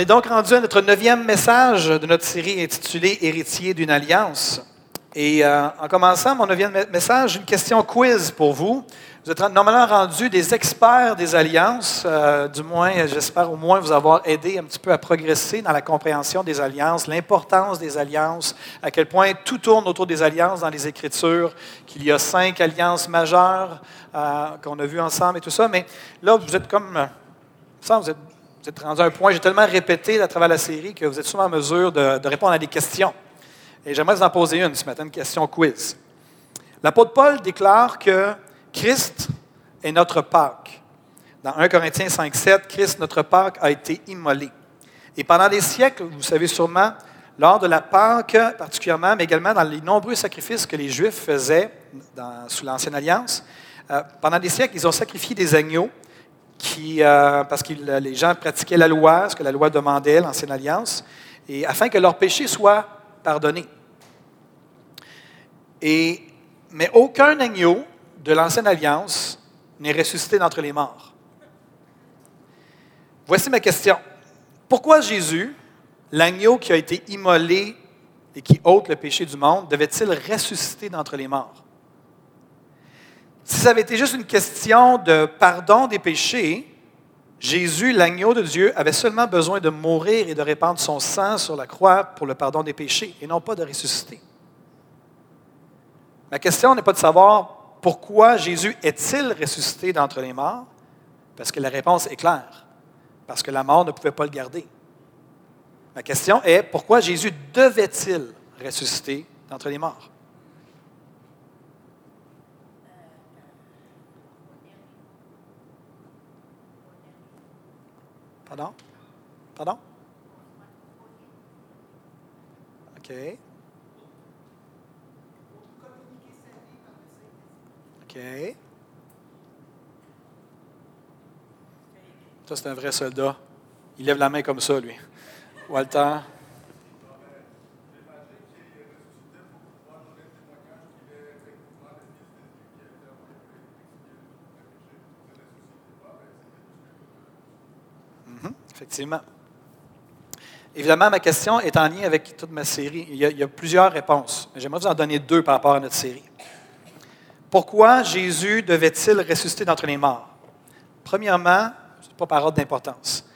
Est donc rendu à notre neuvième message de notre série intitulée Héritier d'une alliance. Et euh, en commençant mon neuvième message, une question quiz pour vous. Vous êtes normalement rendus des experts des alliances, euh, du moins, j'espère au moins vous avoir aidé un petit peu à progresser dans la compréhension des alliances, l'importance des alliances, à quel point tout tourne autour des alliances dans les Écritures, qu'il y a cinq alliances majeures euh, qu'on a vues ensemble et tout ça. Mais là, vous êtes comme, ça, vous êtes vous êtes rendu à un point, j'ai tellement répété à travers la série que vous êtes souvent en mesure de, répondre à des questions. Et j'aimerais vous en poser une ce matin, une question quiz. L'apôtre Paul déclare que Christ est notre Pâque. Dans 1 Corinthiens 5, 7, Christ, notre Pâque, a été immolé. Et pendant des siècles, vous savez sûrement, lors de la Pâque particulièrement, mais également dans les nombreux sacrifices que les Juifs faisaient sous l'Ancienne Alliance, euh, pendant des siècles, ils ont sacrifié des agneaux euh, parce que les gens pratiquaient la loi, ce que la loi demandait, l'Ancienne Alliance, afin que leurs péchés soient pardonnés. Mais aucun agneau de l'Ancienne Alliance n'est ressuscité d'entre les morts. Voici ma question. Pourquoi Jésus, l'agneau qui a été immolé et qui ôte le péché du monde, devait-il ressusciter d'entre les morts? Si ça avait été juste une question de pardon des péchés, Jésus, l'agneau de Dieu, avait seulement besoin de mourir et de répandre son sang sur la croix pour le pardon des péchés et non pas de ressusciter. Ma question n'est pas de savoir pourquoi Jésus est-il ressuscité d'entre les morts, parce que la réponse est claire, parce que la mort ne pouvait pas le garder. Ma question est pourquoi Jésus devait-il ressusciter d'entre les morts? Pardon? Pardon? OK. OK. Ça, c'est un vrai soldat. Il lève la main comme ça, lui. Walter. Effectivement. Évidemment, ma question est en lien avec toute ma série. Il y a, plusieurs réponses. J'aimerais vous en donner deux par rapport à notre série. Pourquoi Jésus devait-il ressusciter d'entre les morts? Premièrement, ce n'est pas par ordre d'importance,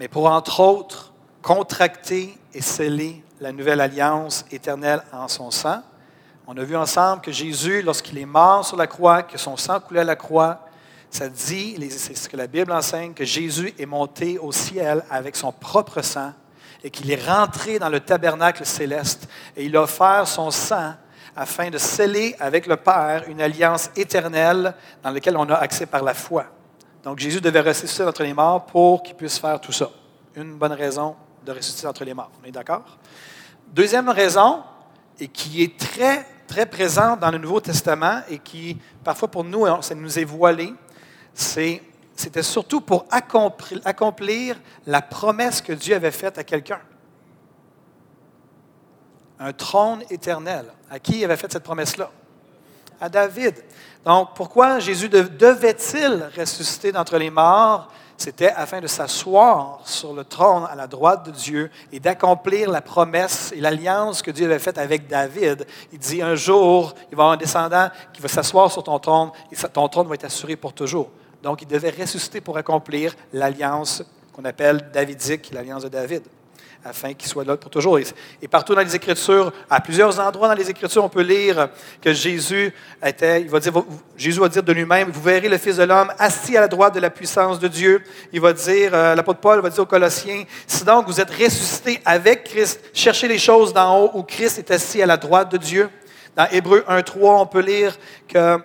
mais pour, entre autres, contracter et sceller la nouvelle alliance éternelle en son sang. On a vu ensemble que Jésus, lorsqu'il est mort sur la croix, que son sang coulait à la croix, ça dit, c'est ce que la Bible enseigne, que Jésus est monté au ciel avec son propre sang et qu'il est rentré dans le tabernacle céleste et il a offert son sang afin de sceller avec le Père une alliance éternelle dans laquelle on a accès par la foi. Donc Jésus devait ressusciter entre les morts pour qu'il puisse faire tout ça. Une bonne raison de ressusciter entre les morts. On est d'accord? Deuxième raison, et qui est très, très présente dans le Nouveau Testament et qui, parfois pour nous, ça nous est voilé, c'était surtout pour accomplir, la promesse que Dieu avait faite à quelqu'un. Un trône éternel. À qui il avait fait cette promesse-là? À David. Donc, pourquoi Jésus devait-il ressusciter d'entre les morts? C'était afin de s'asseoir sur le trône à la droite de Dieu et d'accomplir la promesse et l'alliance que Dieu avait faite avec David. Il dit un jour, il va y avoir un descendant qui va s'asseoir sur ton trône et ton trône va être assuré pour toujours. Donc, il devait ressusciter pour accomplir l'alliance qu'on appelle davidique, l'alliance de David, afin qu'il soit là pour toujours. Et partout dans les Écritures, à plusieurs endroits dans les Écritures, on peut lire que Jésus était, il va dire, Jésus va dire de lui-même, vous verrez le Fils de l'homme assis à la droite de la puissance de Dieu. Il va dire, euh, l'apôtre Paul va dire aux Colossiens, si donc vous êtes ressuscité avec Christ, cherchez les choses d'en haut où Christ est assis à la droite de Dieu. Dans Hébreu 1.3, on peut lire que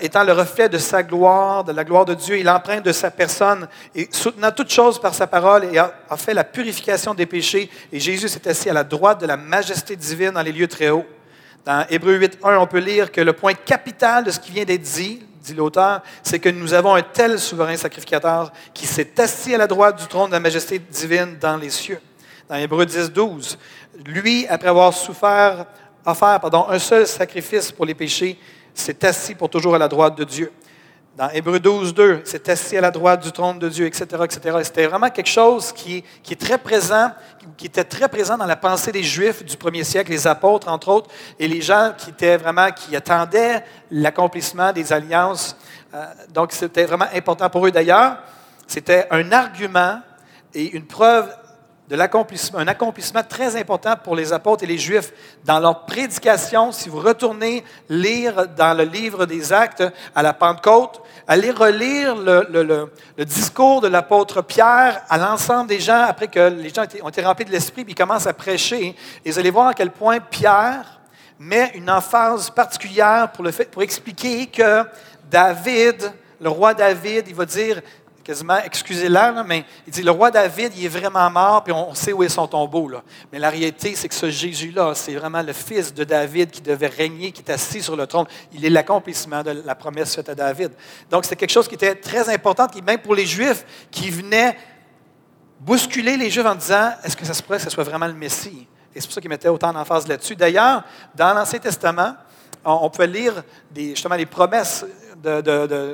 étant le reflet de sa gloire, de la gloire de Dieu, il emprunte de sa personne et soutenant toutes choses par sa parole et a, fait la purification des péchés. Et Jésus s'est assis à la droite de la majesté divine dans les lieux très hauts. Dans Hébreu 8.1, on peut lire que le point capital de ce qui vient d'être dit, dit l'auteur, c'est que nous avons un tel souverain sacrificateur qui s'est assis à la droite du trône de la majesté divine dans les cieux. Dans Hébreu 10.12, lui, après avoir souffert, offert pardon, un seul sacrifice pour les péchés, s'est assis pour toujours à la droite de Dieu. Dans Hébreu 12, 2, c'est assis à la droite du trône de Dieu, etc., etc. C'était vraiment quelque chose qui, qui, est très présent, qui était très présent dans la pensée des Juifs du premier siècle, les apôtres, entre autres, et les gens qui étaient vraiment, qui attendaient l'accomplissement des alliances. Euh, donc, c'était vraiment important pour eux. D'ailleurs, c'était un argument et une preuve un accomplissement très important pour les apôtres et les Juifs dans leur prédication. Si vous retournez lire dans le livre des Actes à la Pentecôte, allez relire le, discours de l'apôtre Pierre à l'ensemble des gens après que les gens ont été remplis de l'Esprit, puis ils commencent à prêcher. Et vous allez voir à quel point Pierre met une emphase particulière pour, pour expliquer que David, le roi David, il va dire quasiment, excusez-la, mais il dit, le roi David, il est vraiment mort, puis on sait où est son tombeau. Mais la réalité, c'est que ce Jésus-là, c'est vraiment le fils de David qui devait régner, qui est assis sur le trône. Il est l'accomplissement de la promesse faite à David. Donc, c'est quelque chose qui était très important, qui, même pour les Juifs, qui venaient bousculer les Juifs en disant, est-ce que ça se pourrait que ce soit vraiment le Messie? Et c'est pour ça qu'ils mettaient autant d'emphase là-dessus. D'ailleurs, dans l'Ancien Testament, on, peut lire justement les promesses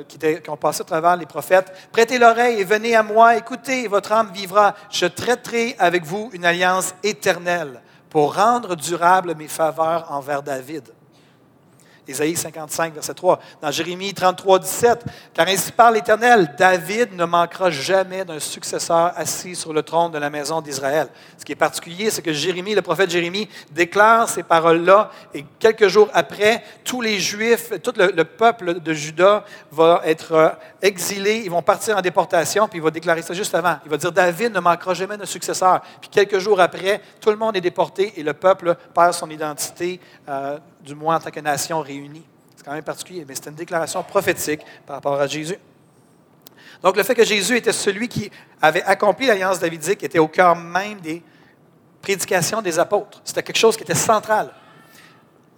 qui, ont passé à travers les prophètes. Prêtez l'oreille et venez à moi, écoutez, votre âme vivra. Je traiterai avec vous une alliance éternelle pour rendre durable mes faveurs envers David. Ésaïe 55, verset 3. Dans Jérémie 33, 17, car ainsi parle l'Éternel, David ne manquera jamais d'un successeur assis sur le trône de la maison d'Israël. Ce qui est particulier, c'est que Jérémie, le prophète Jérémie, déclare ces paroles-là et quelques jours après, tous les Juifs, tout le, peuple de Juda va être euh, exilé, ils vont partir en déportation, puis il va déclarer ça juste avant. Il va dire, David ne manquera jamais d'un successeur. Puis quelques jours après, tout le monde est déporté et le peuple perd son identité. Euh, du moins en tant que nation réunie. C'est quand même particulier, mais c'est une déclaration prophétique par rapport à Jésus. Donc, le fait que Jésus était celui qui avait accompli l'alliance davidique était au cœur même des prédications des apôtres. C'était quelque chose qui était central.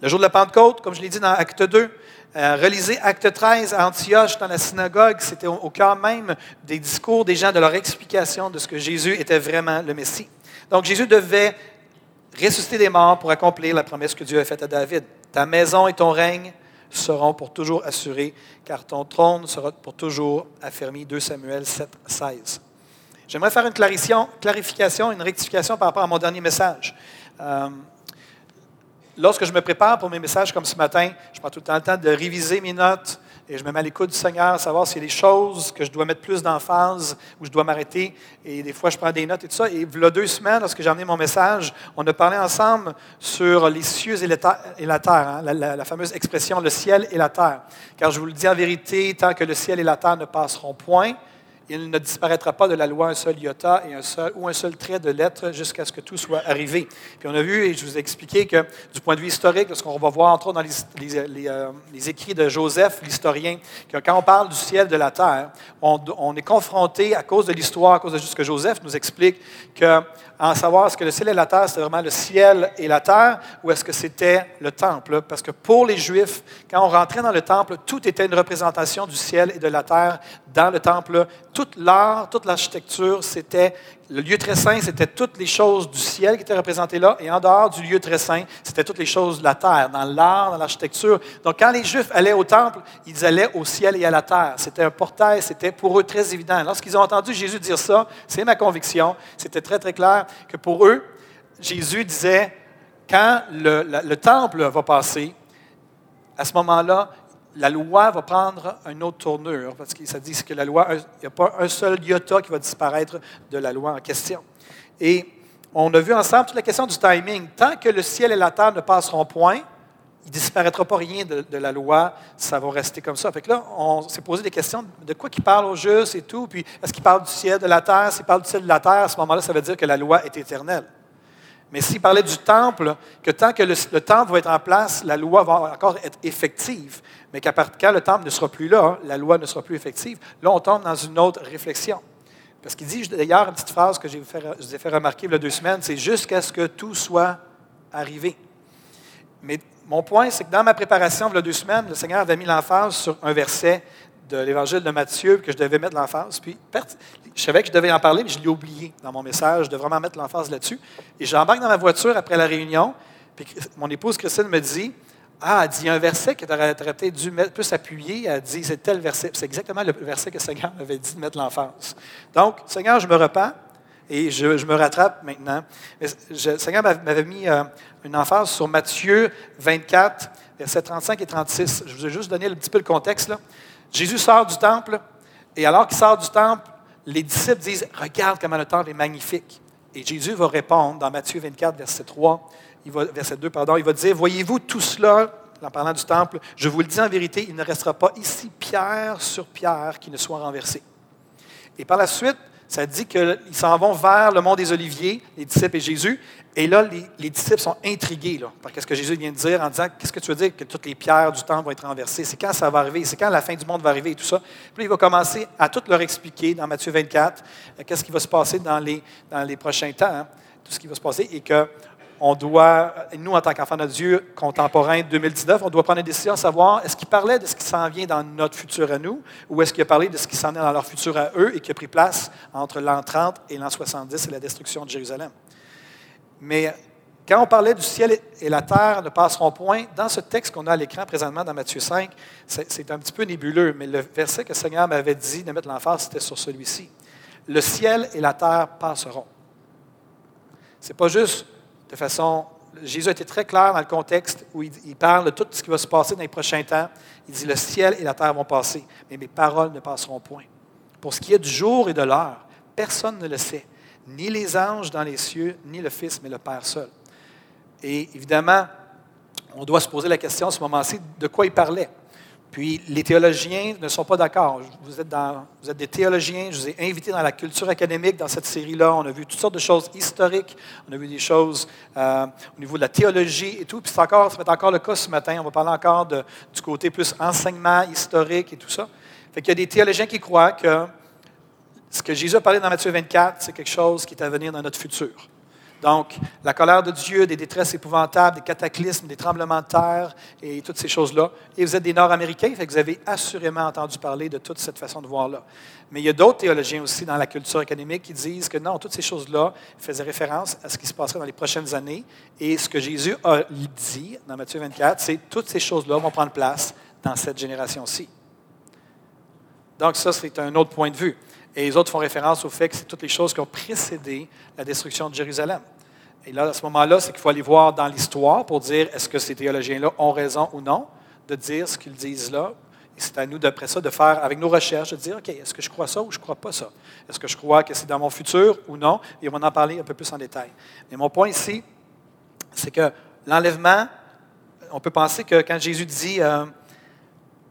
Le jour de la Pentecôte, comme je l'ai dit dans Acte 2, euh, relisez Acte 13 à Antioche dans la synagogue, c'était au, au cœur même des discours des gens, de leur explication de ce que Jésus était vraiment le Messie. Donc Jésus devait ressusciter des morts pour accomplir la promesse que Dieu a faite à David. Ta maison et ton règne seront pour toujours assurés, car ton trône sera pour toujours affermi. 2 Samuel 7, 16. J'aimerais faire une clarification, une rectification par rapport à mon dernier message. Euh, lorsque je me prépare pour mes messages comme ce matin, je prends tout le temps le temps de réviser mes notes, et je me mets à l'écoute du Seigneur, savoir s'il y a des choses que je dois mettre plus d'emphase, ou je dois m'arrêter. Et des fois, je prends des notes et tout ça. Et il y a deux semaines, lorsque j'ai amené mon message, on a parlé ensemble sur les cieux et la terre, hein, la, fameuse expression le ciel et la terre. Car je vous le dis en vérité, tant que le ciel et la terre ne passeront point, il ne disparaîtra pas de la loi un seul iota et un seul, ou un seul trait de lettre jusqu'à ce que tout soit arrivé. Puis on a vu, et je vous ai expliqué que du point de vue historique, ce qu'on va voir entre autres dans les, euh, écrits de Joseph, l'historien, que quand on parle du ciel de la terre, on, est confronté à cause de l'histoire, à cause de ce que Joseph nous explique, que en savoir est-ce que le ciel et la terre, c'était vraiment le ciel et la terre, ou est-ce que c'était le temple? Parce que pour les Juifs, quand on rentrait dans le temple, tout était une représentation du ciel et de la terre dans le temple. L'art, toute l'architecture, c'était le lieu très saint, c'était toutes les choses du ciel qui étaient représentées là, et en dehors du lieu très saint, c'était toutes les choses de la terre, dans l'art, dans l'architecture. Donc, quand les Juifs allaient au temple, ils allaient au ciel et à la terre. C'était un portail, c'était pour eux très évident. Lorsqu'ils ont entendu Jésus dire ça, c'est ma conviction, c'était très, très clair que pour eux, Jésus disait, quand le temple va passer, à ce moment-là, la loi va prendre une autre tournure, parce que ça dit que la loi, il n'y a pas un seul iota qui va disparaître de la loi en question. Et on a vu ensemble toute la question du timing. Tant que le ciel et la terre ne passeront point, il ne disparaîtra pas rien de, la loi, ça va rester comme ça. Fait que là, on s'est posé des questions de quoi qu'il parle au juste et tout, puis est-ce qu'il parle du ciel, de la terre? S'il parle du ciel, de la terre, à ce moment-là, ça veut dire que la loi est éternelle. Mais s'il parlait du temple, que tant que le, temple va être en place, la loi va encore être effective. Mais qu'à partir quand le temple ne sera plus là, la loi ne sera plus effective, là, on tombe dans une autre réflexion. Parce qu'il dit d'ailleurs une petite phrase que je vous ai fait remarquer il y a deux semaines, c'est jusqu'à ce que tout soit arrivé. Mais mon point, c'est que dans ma préparation, il y a deux semaines, le Seigneur avait mis l'emphase sur un verset de l'Évangile de Matthieu que je devais mettre l'emphase. Puis, je savais que je devais en parler, mais je l'ai oublié dans mon message de vraiment mettre l'emphase là-dessus. Et j'embarque dans ma voiture après la réunion, puis mon épouse Christine me dit Ah, elle dit, il y a un verset que tu aurais, peut-être dû mettre, plus appuyer. Elle dit C'est tel verset. C'est exactement le verset que le Seigneur m'avait dit de mettre l'emphase. Donc, Seigneur, je me repens et je, me rattrape maintenant. le Seigneur m'avait mis euh, une emphase sur Matthieu 24, versets 35 et 36. Je vous ai juste donné un petit peu le contexte. Jésus sort du temple, et alors qu'il sort du temple, les disciples disent Regarde comment le temple est magnifique. Et Jésus va répondre dans Matthieu 24, verset 3, il va, verset 2, pardon, il va dire Voyez-vous tout cela, en parlant du temple, je vous le dis en vérité, il ne restera pas ici pierre sur pierre qui ne soit renversée. Et par la suite, ça dit qu'ils s'en vont vers le mont des Oliviers, les disciples et Jésus. Et là, les, disciples sont intrigués là, par ce que Jésus vient de dire en disant Qu'est-ce que tu veux dire que toutes les pierres du temple vont être renversées? C'est quand ça va arriver? C'est quand la fin du monde va arriver et tout ça? Puis il va commencer à tout leur expliquer dans Matthieu 24 euh, qu'est-ce qui va se passer dans les, dans les prochains temps, hein, tout ce qui va se passer et que on doit, nous, en tant qu'enfants de Dieu contemporains 2019, on doit prendre une décision à savoir est-ce qu'il parlait de ce qui s'en vient dans notre futur à nous ou est-ce qu'il a parlé de ce qui s'en vient dans leur futur à eux et qui a pris place entre l'an 30 et l'an 70 et la destruction de Jérusalem. Mais quand on parlait du ciel et la terre ne passeront point, dans ce texte qu'on a à l'écran présentement dans Matthieu 5, c'est un petit peu nébuleux, mais le verset que le Seigneur m'avait dit de mettre l'emphase, c'était sur celui-ci. Le ciel et la terre passeront. Ce n'est pas juste de façon. Jésus été très clair dans le contexte où il, parle de tout ce qui va se passer dans les prochains temps. Il dit Le ciel et la terre vont passer, mais mes paroles ne passeront point. Pour ce qui est du jour et de l'heure, personne ne le sait, ni les anges dans les cieux, ni le Fils, mais le Père seul. Et évidemment, on doit se poser la question à ce moment-ci de quoi il parlait? Puis les théologiens ne sont pas d'accord. Vous êtes, des théologiens, je vous ai invités dans la culture académique dans cette série-là. On a vu toutes sortes de choses historiques, on a vu des choses euh, au niveau de la théologie et tout. Puis c'est encore, ça va être encore le cas ce matin. On va parler encore du côté plus enseignement historique et tout ça. Fait qu'il y a des théologiens qui croient que ce que Jésus a parlé dans Matthieu 24, c'est quelque chose qui est à venir dans notre futur. Donc, la colère de Dieu, des détresses épouvantables, des cataclysmes, des tremblements de terre et toutes ces choses-là. Et vous êtes des Nord-Américains, vous avez assurément entendu parler de toute cette façon de voir-là. Mais il y a d'autres théologiens aussi dans la culture académique qui disent que non, toutes ces choses-là faisaient référence à ce qui se passerait dans les prochaines années. Et ce que Jésus a dit dans Matthieu 24, c'est toutes ces choses-là vont prendre place dans cette génération-ci. Donc, ça, c'est un autre point de vue. Et les autres font référence au fait que c'est toutes les choses qui ont précédé la destruction de Jérusalem. Et là, à ce moment-là, c'est qu'il faut aller voir dans l'histoire pour dire est-ce que ces théologiens-là ont raison ou non de dire ce qu'ils disent là? Et c'est à nous, d'après ça, de faire, avec nos recherches, de dire OK, est-ce que je crois ça ou je ne crois pas ça? Est-ce que je crois que c'est dans mon futur ou non? Et on va en parler un peu plus en détail. Mais mon point ici, c'est que l'enlèvement, on peut penser que quand Jésus dit euh,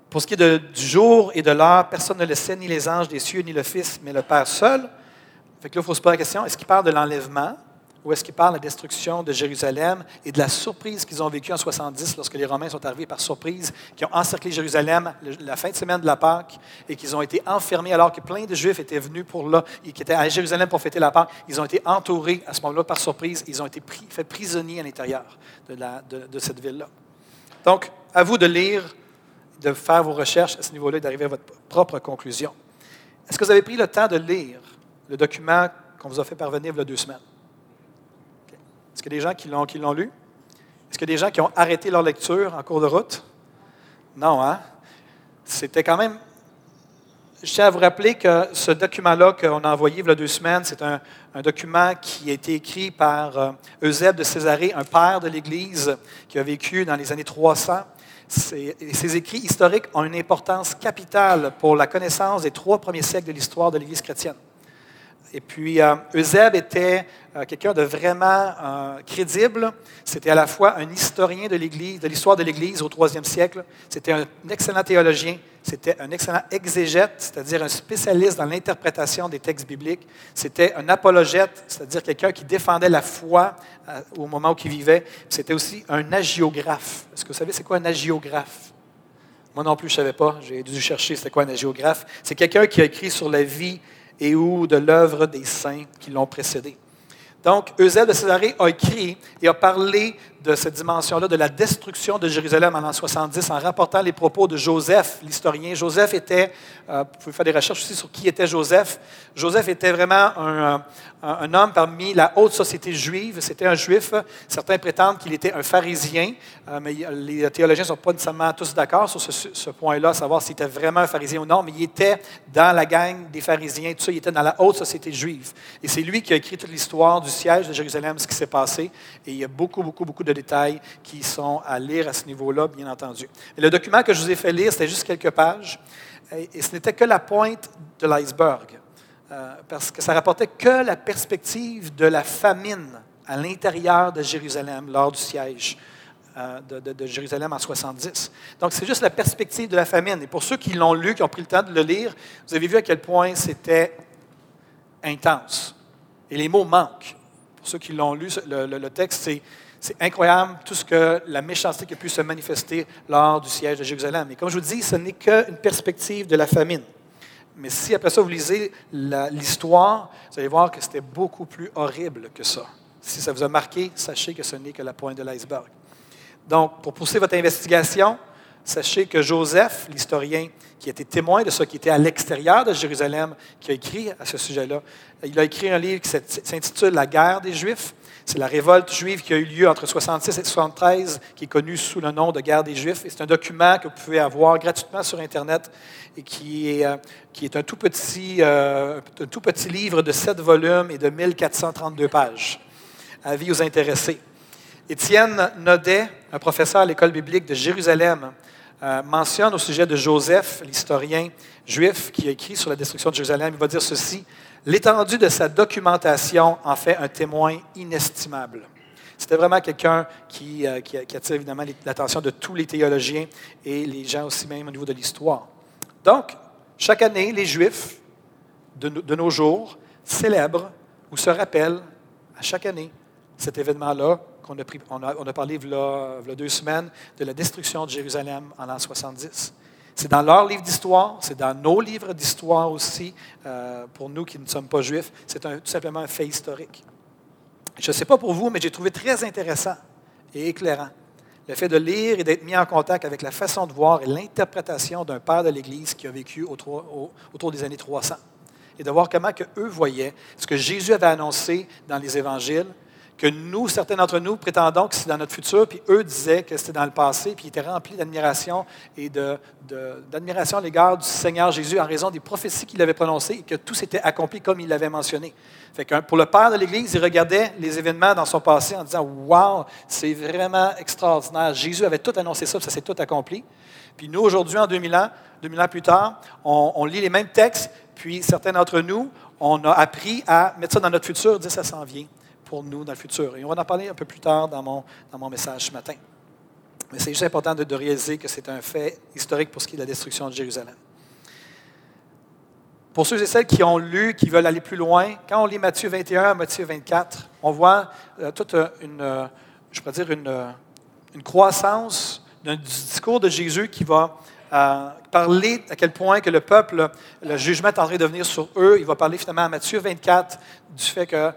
pour ce qui est du jour et de l'heure, personne ne le sait, ni les anges des cieux, ni le Fils, mais le Père seul. Fait que là, il faut se poser la question, est-ce qu'il parle de l'enlèvement ou est-ce qu'il parle de la destruction de Jérusalem et de la surprise qu'ils ont vécue en 70 lorsque les Romains sont arrivés par surprise, qui ont encerclé Jérusalem la fin de semaine de la Pâque et qu'ils ont été enfermés alors que plein de Juifs étaient venus pour là, et qui étaient à Jérusalem pour fêter la Pâque. Ils ont été entourés à ce moment-là par surprise. Ils ont été pris, faits prisonniers à l'intérieur de, de, de cette ville-là. Donc, à vous de lire de faire vos recherches à ce niveau-là et d'arriver à votre propre conclusion. Est-ce que vous avez pris le temps de lire le document qu'on vous a fait parvenir il y a deux semaines? Est-ce qu'il y a des gens qui l'ont, lu? Est-ce qu'il y a des gens qui ont arrêté leur lecture en cours de route? Non, hein? C'était quand même. Je tiens à vous rappeler que ce document-là qu'on a envoyé il y a deux semaines, c'est un, document qui a été écrit par euh, Eusèbe de Césarée, un père de l'Église qui a vécu dans les années 300 ces, écrits historiques ont une importance capitale pour la connaissance des trois premiers siècles de l'histoire de l'Église chrétienne. Et puis, euh, était quelqu'un de vraiment euh, crédible. C'était à la fois un historien de l'Église, de l'histoire de l'Église au troisième siècle. C'était un excellent théologien. C'était un excellent exégète, c'est-à-dire un spécialiste dans l'interprétation des textes bibliques. C'était un apologète, c'est-à-dire quelqu'un qui défendait la foi au moment où il vivait. C'était aussi un agiographe. Est-ce que vous savez c'est quoi un agiographe? Moi non plus, je ne savais pas. J'ai dû chercher c'était quoi un agiographe. C'est quelqu'un qui a écrit sur la vie et ou de l'œuvre des saints qui l'ont précédé. Donc, Eusèbe de Césarée a écrit et a parlé de cette dimension-là, de la destruction de Jérusalem en l'an 70, en rapportant les propos de Joseph, l'historien. Joseph était, euh, vous pouvez faire des recherches aussi sur qui était Joseph. Joseph était vraiment un, homme parmi la haute société juive. C'était un juif. Certains prétendent qu'il était un pharisien, euh, mais les théologiens ne sont pas nécessairement tous d'accord sur ce, ce point-là, savoir s'il était vraiment un pharisien ou non, mais il était dans la gang des pharisiens, tout ça, il était dans la haute société juive. Et c'est lui qui a écrit toute l'histoire du siège de Jérusalem, ce qui s'est passé. Et il y a beaucoup, beaucoup, beaucoup de de détails qui sont à lire à ce niveau-là, bien entendu. Le document que je vous ai fait lire, c'était juste quelques pages, et, ce n'était que la pointe de l'iceberg, euh, parce que ça rapportait que la perspective de la famine à l'intérieur de Jérusalem lors du siège. Euh, de, Jérusalem en 70. Donc, c'est juste la perspective de la famine. Et pour ceux qui l'ont lu, qui ont pris le temps de le lire, vous avez vu à quel point c'était intense. Et les mots manquent. Pour ceux qui l'ont lu, le texte, c'est c'est incroyable tout ce que la méchanceté qui a pu se manifester lors du siège de Jérusalem. Et comme je vous dis, ce n'est qu'une perspective de la famine. Mais si après ça vous lisez l'histoire, vous allez voir que c'était beaucoup plus horrible que ça. Si ça vous a marqué, sachez que ce n'est que la pointe de l'iceberg. Donc, pour pousser votre investigation, sachez que Joseph, l'historien qui était témoin de ce qui était à l'extérieur de Jérusalem, qui a écrit à ce sujet-là, il a écrit un livre qui s'intitule La guerre des Juifs. C'est la révolte juive qui a eu lieu entre 66 et 73, qui est connue sous le nom de guerre des Juifs. c'est un document que vous pouvez avoir gratuitement sur Internet et qui est, euh, un, tout petit, euh, un tout petit livre de 7 volumes et de 1432 pages. Avis aux intéressés. Étienne Nodet, un professeur à l'école biblique de Jérusalem, euh, mentionne au sujet de Joseph, l'historien juif qui a écrit sur la destruction de Jérusalem, il va dire ceci L'étendue de sa documentation en fait un témoin inestimable. C'était vraiment quelqu'un qui, euh, attire évidemment l'attention de tous les théologiens et les gens aussi même au niveau de l'histoire. Donc, chaque année, les Juifs de, nos jours célèbrent ou se rappellent à chaque année cet événement-là qu'on a, a, parlé il y a deux semaines de la destruction de Jérusalem en l'an 70. C'est dans leur livre d'histoire, c'est dans nos livres d'histoire aussi, euh, pour nous qui ne sommes pas juifs. C'est tout simplement un fait historique. Je ne sais pas pour vous, mais j'ai trouvé très intéressant et éclairant le fait de lire et d'être mis en contact avec la façon de voir et l'interprétation d'un père de l'Église qui a vécu autour, des années 300. Et de voir comment eux voyaient ce que Jésus avait annoncé dans les évangiles, que nous, certains d'entre nous, prétendons que c'est dans notre futur, puis eux disaient que c'était dans le passé, puis ils étaient remplis d'admiration et d'admiration à l'égard du Seigneur Jésus en raison des prophéties qu'il avait prononcées et que tout s'était accompli comme il l'avait mentionné. Pour le père de l'Église, il regardait les événements dans son passé en disant Wow, c'est vraiment extraordinaire. Jésus avait tout annoncé ça, ça s'est tout accompli. Puis nous, aujourd'hui, en 2000 ans, 2000 ans plus tard, on, on lit les mêmes textes, puis certains d'entre nous, on a appris à mettre ça dans notre futur, dire ça s'en vient pour nous dans le futur. Et on va en parler un peu plus tard dans mon, dans mon message ce matin. Mais c'est juste important de, réaliser que c'est un fait historique pour ce qui est de la destruction de Jérusalem. Pour ceux et celles qui ont lu, qui veulent aller plus loin, quand on lit Matthieu 21, Matthieu 24, on voit euh, toute une, euh, je pourrais dire, une, euh, une croissance du discours de Jésus qui va parler à quel point que le peuple, le jugement est en train de venir sur eux. Il va parler finalement à Matthieu 24 du fait que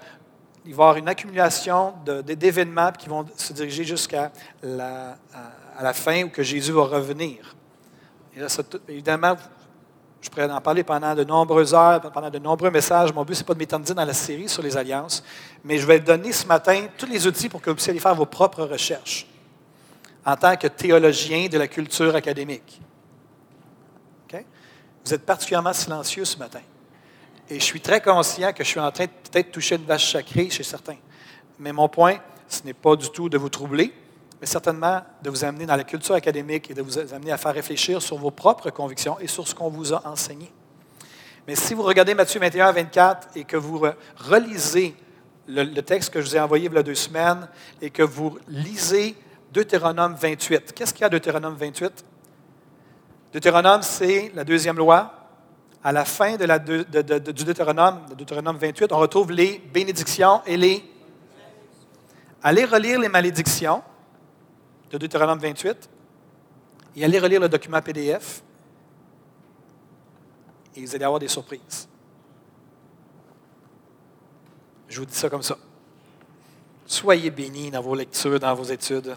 il va y avoir une accumulation d'événements qui vont se diriger jusqu'à la, fin où que Jésus va revenir. Évidemment, je pourrais en parler pendant de nombreuses heures, pendant de nombreux messages. Mon but, ce n'est pas de m'étendre dans la série sur les alliances, mais je vais donner ce matin tous les outils pour que vous puissiez aller faire vos propres recherches en tant que théologien de la culture académique. Vous êtes particulièrement silencieux ce matin. Et je suis très conscient que je suis en train de peut-être toucher une vache sacrée chez certains. Mais mon point, ce n'est pas du tout de vous troubler, mais certainement de vous amener dans la culture académique et de vous amener à faire réfléchir sur vos propres convictions et sur ce qu'on vous a enseigné. Mais si vous regardez Matthieu 21 24 et que vous relisez le, texte que je vous ai envoyé il y a deux semaines et que vous lisez Deutéronome 28, qu'est-ce qu'il y a Deutéronome 28? Deutéronome, c'est la deuxième loi, à la fin du Deutéronome, Deutéronome 28, on retrouve les bénédictions et les... Allez relire les malédictions de Deutéronome 28 et allez relire le document PDF et vous allez avoir des surprises. Je vous dis ça comme ça. Soyez bénis dans vos lectures, dans vos études.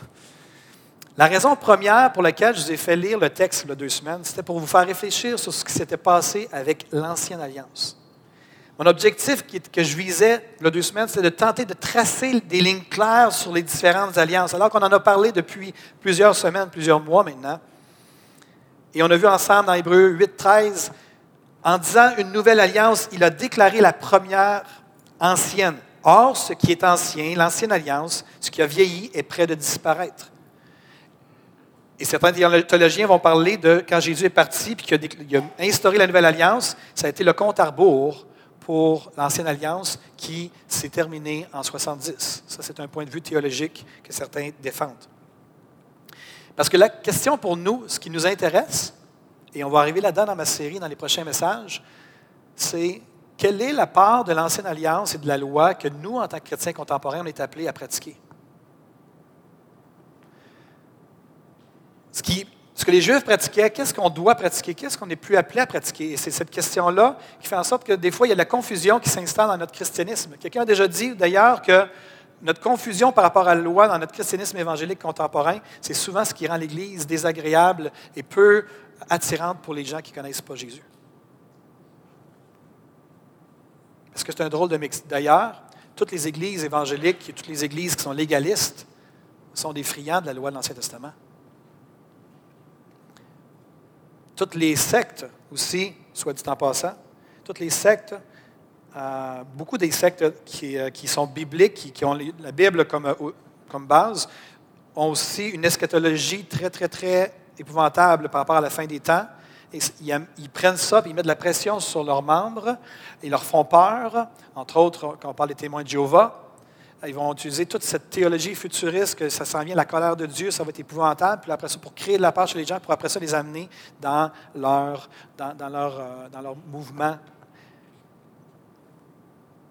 La raison première pour laquelle je vous ai fait lire le texte il y a deux semaines, c'était pour vous faire réfléchir sur ce qui s'était passé avec l'Ancienne Alliance. Mon objectif que je visais il y a deux semaines, c'était de tenter de tracer des lignes claires sur les différentes alliances, alors qu'on en a parlé depuis plusieurs semaines, plusieurs mois maintenant. Et on a vu ensemble dans Hébreu 8, 13, en disant une nouvelle alliance, il a déclaré la première ancienne. Or, ce qui est ancien, l'ancienne alliance, ce qui a vieilli, est près de disparaître. Et certains théologiens vont parler de quand Jésus est parti puis qu'il a, instauré la nouvelle alliance, ça a été le compte à rebours pour l'ancienne alliance qui s'est terminée en 70. Ça, c'est un point de vue théologique que certains défendent. Parce que la question pour nous, ce qui nous intéresse, et on va arriver là-dedans dans ma série, dans les prochains messages, c'est quelle est la part de l'ancienne alliance et de la loi que nous, en tant que chrétiens contemporains, on est appelés à pratiquer? Ce, que les Juifs pratiquaient, qu'est-ce qu'on doit pratiquer? Qu'est-ce qu'on n'est plus appelé à pratiquer? Et c'est cette question-là qui fait en sorte que des fois, il y a de la confusion qui s'installe dans notre christianisme. Quelqu'un a déjà dit d'ailleurs que notre confusion par rapport à la loi dans notre christianisme évangélique contemporain, c'est souvent ce qui rend l'Église désagréable et peu attirante pour les gens qui ne connaissent pas Jésus. Est-ce que c'est un drôle de mix? D'ailleurs, toutes les églises évangéliques et toutes les églises qui sont légalistes sont des friands de la loi de l'Ancien Testament. Toutes les sectes aussi, soit dit en passant, toutes les sectes, euh, beaucoup des sectes qui, euh, sont bibliques, qui, ont la Bible comme, euh, comme base, ont aussi une eschatologie très, très, très épouvantable par rapport à la fin des temps. Ils, prennent ça, et ils mettent de la pression sur leurs membres, ils leur font peur, entre autres, quand on parle des témoins de Jéhovah, ils vont utiliser toute cette théologie futuriste, que ça s'en vient, la colère de Dieu, ça va être épouvantable, puis après ça, pour créer de la peur chez les gens, pour après ça les amener dans leur, dans, leur, euh, dans leur mouvement.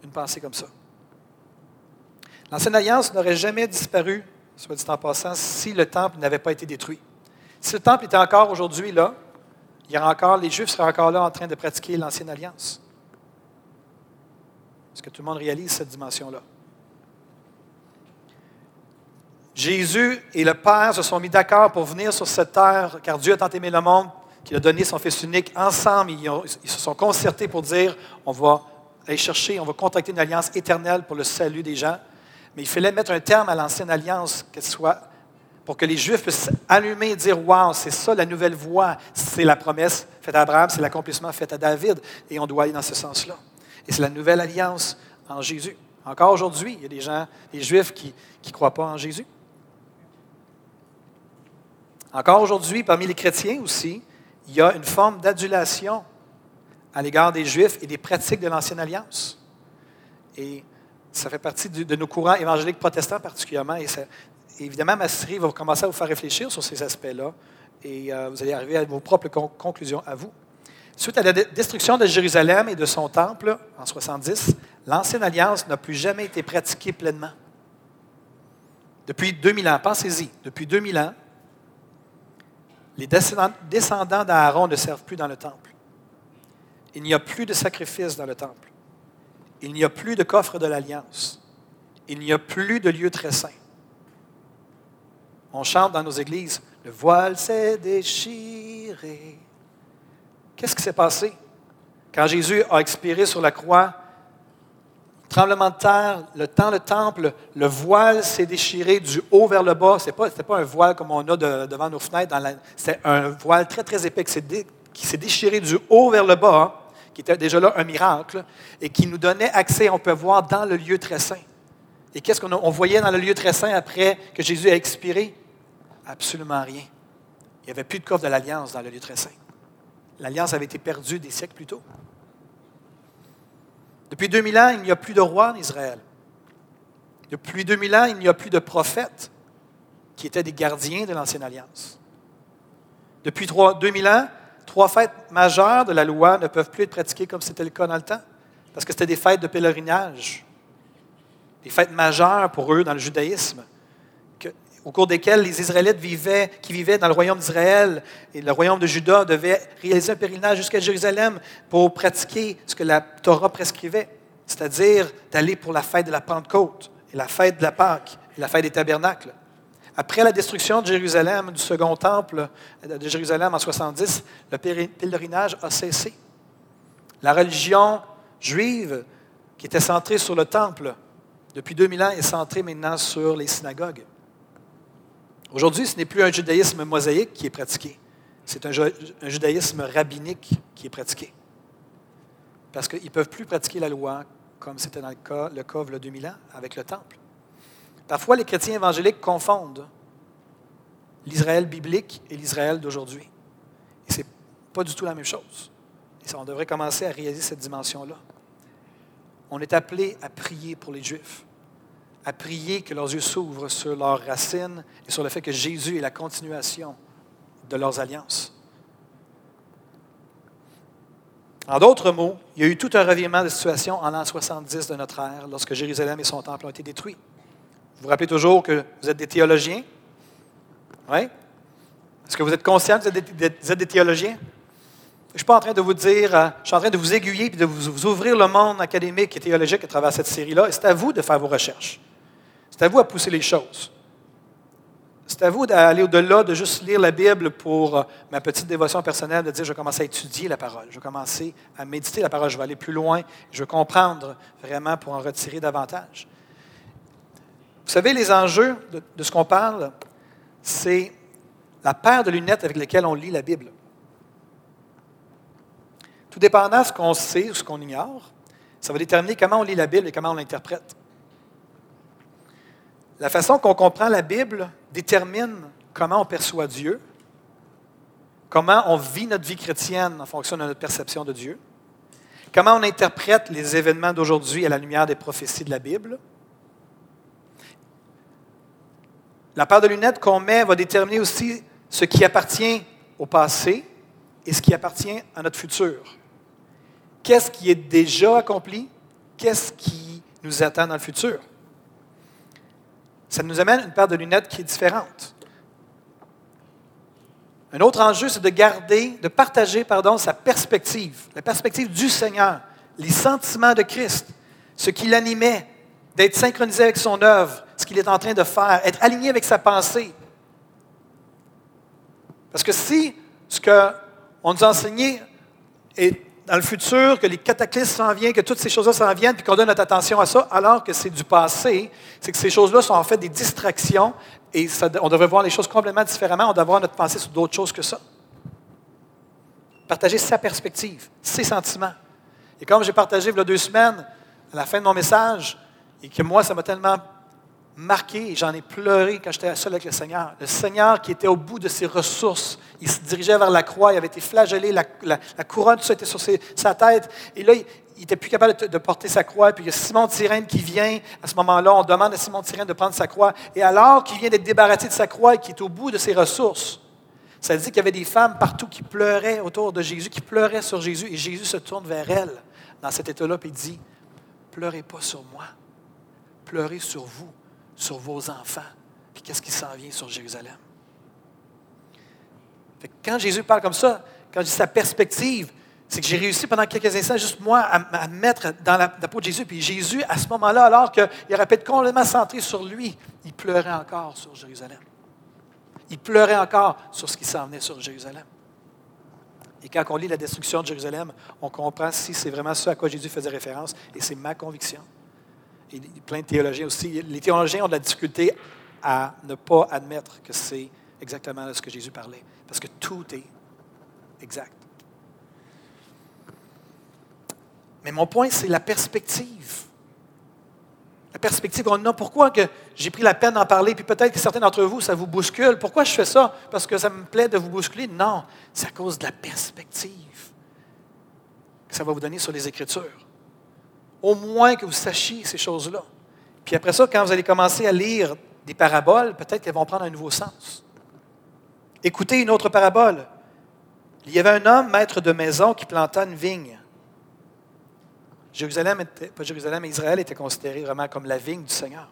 Une pensée comme ça. L'Ancienne Alliance n'aurait jamais disparu, soit dit en passant, si le temple n'avait pas été détruit. Si le temple était encore aujourd'hui là, il y encore, les Juifs seraient encore là en train de pratiquer l'Ancienne Alliance. Est-ce que tout le monde réalise cette dimension-là? Jésus et le Père se sont mis d'accord pour venir sur cette terre, car Dieu a tant aimé le monde qu'il a donné son Fils unique. Ensemble, ils, se sont concertés pour dire, on va aller chercher, on va contracter une alliance éternelle pour le salut des gens. Mais il fallait mettre un terme à l'ancienne alliance, qu'elle soit pour que les Juifs puissent allumer et dire Waouh, c'est ça la nouvelle voie, c'est la promesse faite à Abraham, c'est l'accomplissement fait à David, et on doit aller dans ce sens-là. Et c'est la nouvelle alliance en Jésus. Encore aujourd'hui, il y a des gens, des Juifs qui ne croient pas en Jésus. Encore aujourd'hui, parmi les chrétiens aussi, il y a une forme d'adulation à l'égard des Juifs et des pratiques de l'Ancienne Alliance. Et ça fait partie de nos courants évangéliques protestants particulièrement. Et évidemment, ma série va commencer à vous faire réfléchir sur ces aspects-là et euh, vous allez arriver à vos propres conclusions à vous. Suite à la destruction de Jérusalem et de son temple en 70, l'Ancienne Alliance n'a plus jamais été pratiquée pleinement. Depuis 2000 ans, pensez-y, depuis 2000 ans, les descendants d'Aaron ne servent plus dans le temple. Il n'y a plus de sacrifice dans le temple. Il n'y a plus de coffre de l'alliance. Il n'y a plus de lieu très saint. On chante dans nos églises, le voile s'est déchiré. Qu'est-ce qui s'est passé? Quand Jésus a expiré sur la croix, tremblement de terre, le temps, le temple, le voile s'est déchiré du haut vers le bas. Ce n'était pas, un voile comme on a devant nos fenêtres. C'était un voile très, très épais qui s'est déchiré du haut vers le bas, qui était déjà là un miracle, et qui nous donnait accès, on peut voir, dans le lieu très saint. Et qu'est-ce qu'on voyait dans le lieu très saint après que Jésus a expiré? Absolument rien. Il n'y avait plus de coffre de l'Alliance dans le lieu très saint. L'Alliance avait été perdue des siècles plus tôt. Depuis 2000 ans, il n'y a plus de roi en Israël. Depuis 2000 ans, il n'y a plus de prophètes qui étaient des gardiens de l'Ancienne Alliance. Depuis 2000 ans, trois fêtes majeures de la loi ne peuvent plus être pratiquées comme c'était le cas dans le temps, parce que c'était des fêtes de pèlerinage, des fêtes majeures pour eux dans le judaïsme au cours desquels les Israélites qui vivaient dans le royaume d'Israël et le royaume de Juda devaient réaliser un pèlerinage jusqu'à Jérusalem pour pratiquer ce que la Torah prescrivait, c'est-à-dire d'aller pour la fête de la Pentecôte et la fête de la Pâque et la fête des tabernacles. Après la destruction de Jérusalem, du second temple de Jérusalem en 70, le pèlerinage a cessé. La religion juive, qui était centrée sur le temple depuis 2000 ans, est centrée maintenant sur les synagogues. Aujourd'hui, ce n'est plus un judaïsme mosaïque qui est pratiqué, c'est un, judaïsme rabbinique qui est pratiqué. Parce qu'ils ne peuvent plus pratiquer la loi comme c'était dans le cas, le cas il y a 2000 ans avec le temple. Parfois, les chrétiens évangéliques confondent l'Israël biblique et l'Israël d'aujourd'hui. Et ce n'est pas du tout la même chose. Et on devrait commencer à réaliser cette dimension-là. On est appelé à prier pour les Juifs, à prier que leurs yeux s'ouvrent sur leurs racines et sur le fait que Jésus est la continuation de leurs alliances. En d'autres mots, il y a eu tout un revirement de situation en l'an 70 de notre ère, lorsque Jérusalem et son temple ont été détruits. Vous vous rappelez toujours que vous êtes des théologiens? Oui? Est-ce que vous êtes conscient que vous êtes des, théologiens? Je ne suis pas en train de vous dire, euh, je suis en train de vous aiguiller et de vous, ouvrir le monde académique et théologique à travers cette série-là. C'est à vous de faire vos recherches. C'est à vous à pousser les choses. C'est à vous d'aller au-delà de juste lire la Bible pour euh, ma petite dévotion personnelle, de dire je vais commencer à étudier la parole, je vais commencer à méditer la parole, je vais aller plus loin, je vais comprendre vraiment pour en retirer davantage. Vous savez, les enjeux de, ce qu'on parle, c'est la paire de lunettes avec lesquelles on lit la Bible. Tout dépendant de ce qu'on sait ou ce qu'on ignore, ça va déterminer comment on lit la Bible et comment on l'interprète. La façon qu'on comprend la Bible détermine comment on perçoit Dieu, comment on vit notre vie chrétienne en fonction de notre perception de Dieu, comment on interprète les événements d'aujourd'hui à la lumière des prophéties de la Bible, La paire de lunettes qu'on met va déterminer aussi ce qui appartient au passé et ce qui appartient à notre futur. Qu'est-ce qui est déjà accompli? Qu'est-ce qui nous attend dans le futur? Ça nous amène une paire de lunettes qui est différente. Un autre enjeu, c'est de garder, de partager, pardon, sa perspective, la perspective du Seigneur, les sentiments de Christ, ce qui l'animait, d'être synchronisé avec son œuvre, ce qu'il est en train de faire, être aligné avec sa pensée. Parce que si ce qu'on nous a enseigné est dans le futur, que les cataclysmes s'en viennent, que toutes ces choses-là s'en viennent, puis qu'on donne notre attention à ça, alors que c'est du passé, c'est que ces choses-là sont en fait des distractions et on devrait voir les choses complètement différemment. On devrait avoir notre pensée sur d'autres choses que ça. Partager sa perspective, ses sentiments. Et comme j'ai partagé il y a deux semaines, à la fin de mon message, et que moi, ça m'a tellement marqué j'en ai pleuré quand j'étais seul avec le Seigneur. Le Seigneur qui était au bout de ses ressources, il se dirigeait vers la croix, il avait été flagellé, la, couronne, tout ça était sur sa tête. Et là, il n'était plus capable de, porter sa croix. Puis il y a Simon Tyrène qui vient. À ce moment-là, on demande à Simon Tyrène de prendre sa croix. Et alors qu'il vient d'être débarrassé de sa croix et qui est au bout de ses ressources, ça dit qu'il y avait des femmes partout qui pleuraient autour de Jésus, qui pleuraient sur Jésus. Et Jésus se tourne vers elles dans cet état-là et dit, pleurez pas sur moi, pleurez sur vous sur vos enfants. Puis qu'est-ce qui s'en vient sur Jérusalem? quand Jésus parle comme ça, quand je dis sa perspective, c'est que j'ai réussi pendant quelques instants, juste moi, à, me mettre dans la, peau de Jésus. Puis Jésus, à ce moment-là, alors qu'il aurait pu être complètement centré sur lui, il pleurait encore sur Jérusalem. Il pleurait encore sur ce qui s'en venait sur Jérusalem. Et quand on lit la destruction de Jérusalem, on comprend si c'est vraiment ce à quoi Jésus faisait référence, et c'est ma conviction et plein de théologiens aussi, les théologiens ont de la difficulté à ne pas admettre que c'est exactement ce que Jésus parlait, parce que tout est exact. Mais mon point, c'est la perspective. La perspective qu'on a. Pourquoi que j'ai pris la peine d'en parler, puis peut-être que certains d'entre vous, ça vous bouscule. Pourquoi je fais ça? Parce que ça me plaît de vous bousculer? Non, c'est à cause de la perspective que ça va vous donner sur les Écritures au moins que vous sachiez ces choses-là. Puis après ça, quand vous allez commencer à lire des paraboles, peut-être qu'elles vont prendre un nouveau sens. Écoutez une autre parabole. Il y avait un homme, maître de maison, qui planta une vigne. Jérusalem, était, pas Jérusalem, mais Israël était considéré vraiment comme la vigne du Seigneur.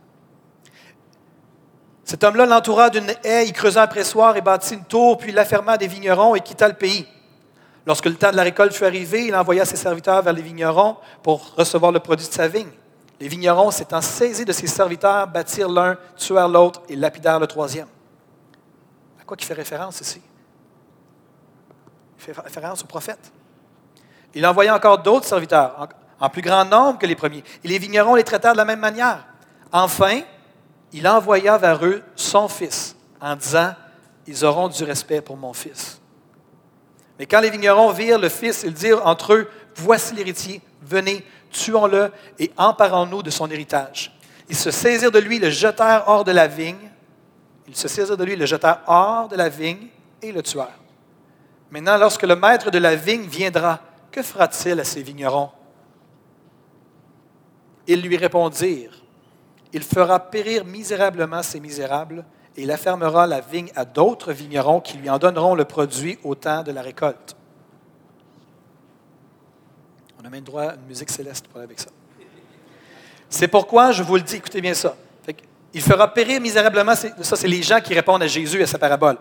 Cet homme-là l'entoura d'une haie, il creusa un pressoir et bâtit une tour, puis l'afferma des vignerons et quitta le pays. Lorsque le temps de la récolte fut arrivé, il envoya ses serviteurs vers les vignerons pour recevoir le produit de sa vigne. Les vignerons, s'étant saisis de ses serviteurs, bâtirent l'un, tuèrent l'autre et lapidèrent le troisième. À quoi il fait référence ici? Il fait référence au prophète. Il envoya encore d'autres serviteurs, en plus grand nombre que les premiers. Et les vignerons les traitèrent de la même manière. Enfin, il envoya vers eux son fils, en disant, Ils auront du respect pour mon fils. Mais quand les vignerons virent le fils, ils dirent entre eux, Voici l'héritier, venez, tuons-le et emparons-nous de son héritage. Ils se saisirent de lui, le jetèrent hors de la vigne. Ils se saisirent de lui, le jetèrent hors de la vigne et le tuèrent. Maintenant, lorsque le maître de la vigne viendra, que fera-t-il à ces vignerons? Ils lui répondirent, Il fera périr misérablement ces misérables, et il affermera la vigne à d'autres vignerons qui lui en donneront le produit au temps de la récolte. On a même droit à une musique céleste pour aller avec ça. C'est pourquoi je vous le dis, écoutez bien ça. il fera périr misérablement, ça c'est les gens qui répondent à Jésus à sa parabole.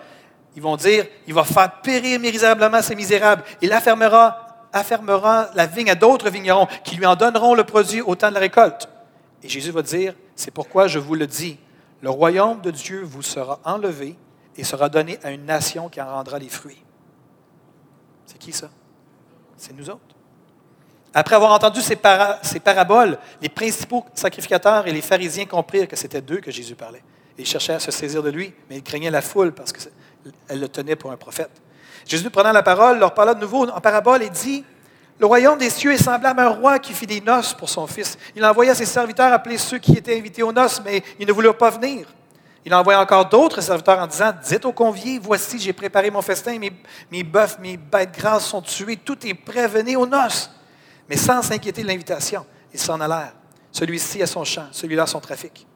Ils vont dire, il va faire périr misérablement ces misérables. Il affermera affermera la vigne à d'autres vignerons qui lui en donneront le produit au temps de la récolte. Et Jésus va dire, c'est pourquoi je vous le dis, le royaume de Dieu vous sera enlevé et sera donné à une nation qui en rendra les fruits. C'est qui ça? C'est nous autres. Après avoir entendu ces, paraboles, les principaux sacrificateurs et les pharisiens comprirent que c'était d'eux que Jésus parlait. Ils cherchaient à se saisir de lui, mais ils craignaient la foule parce qu'elle le tenait pour un prophète. Jésus, prenant la parole, leur parla de nouveau en parabole et dit Le royaume des cieux est semblable à un roi qui fit des noces pour son fils. Il envoya ses serviteurs appeler ceux qui étaient invités aux noces, mais ils ne voulurent pas venir. Il envoya encore d'autres serviteurs en disant Dites aux conviés, voici, j'ai préparé mon festin, mes, bœufs, mes bêtes grasses sont tués, tout est prêt, venez aux noces. Mais sans s'inquiéter de l'invitation, ils s'en allèrent. Celui-ci a son champ, celui-là son trafic.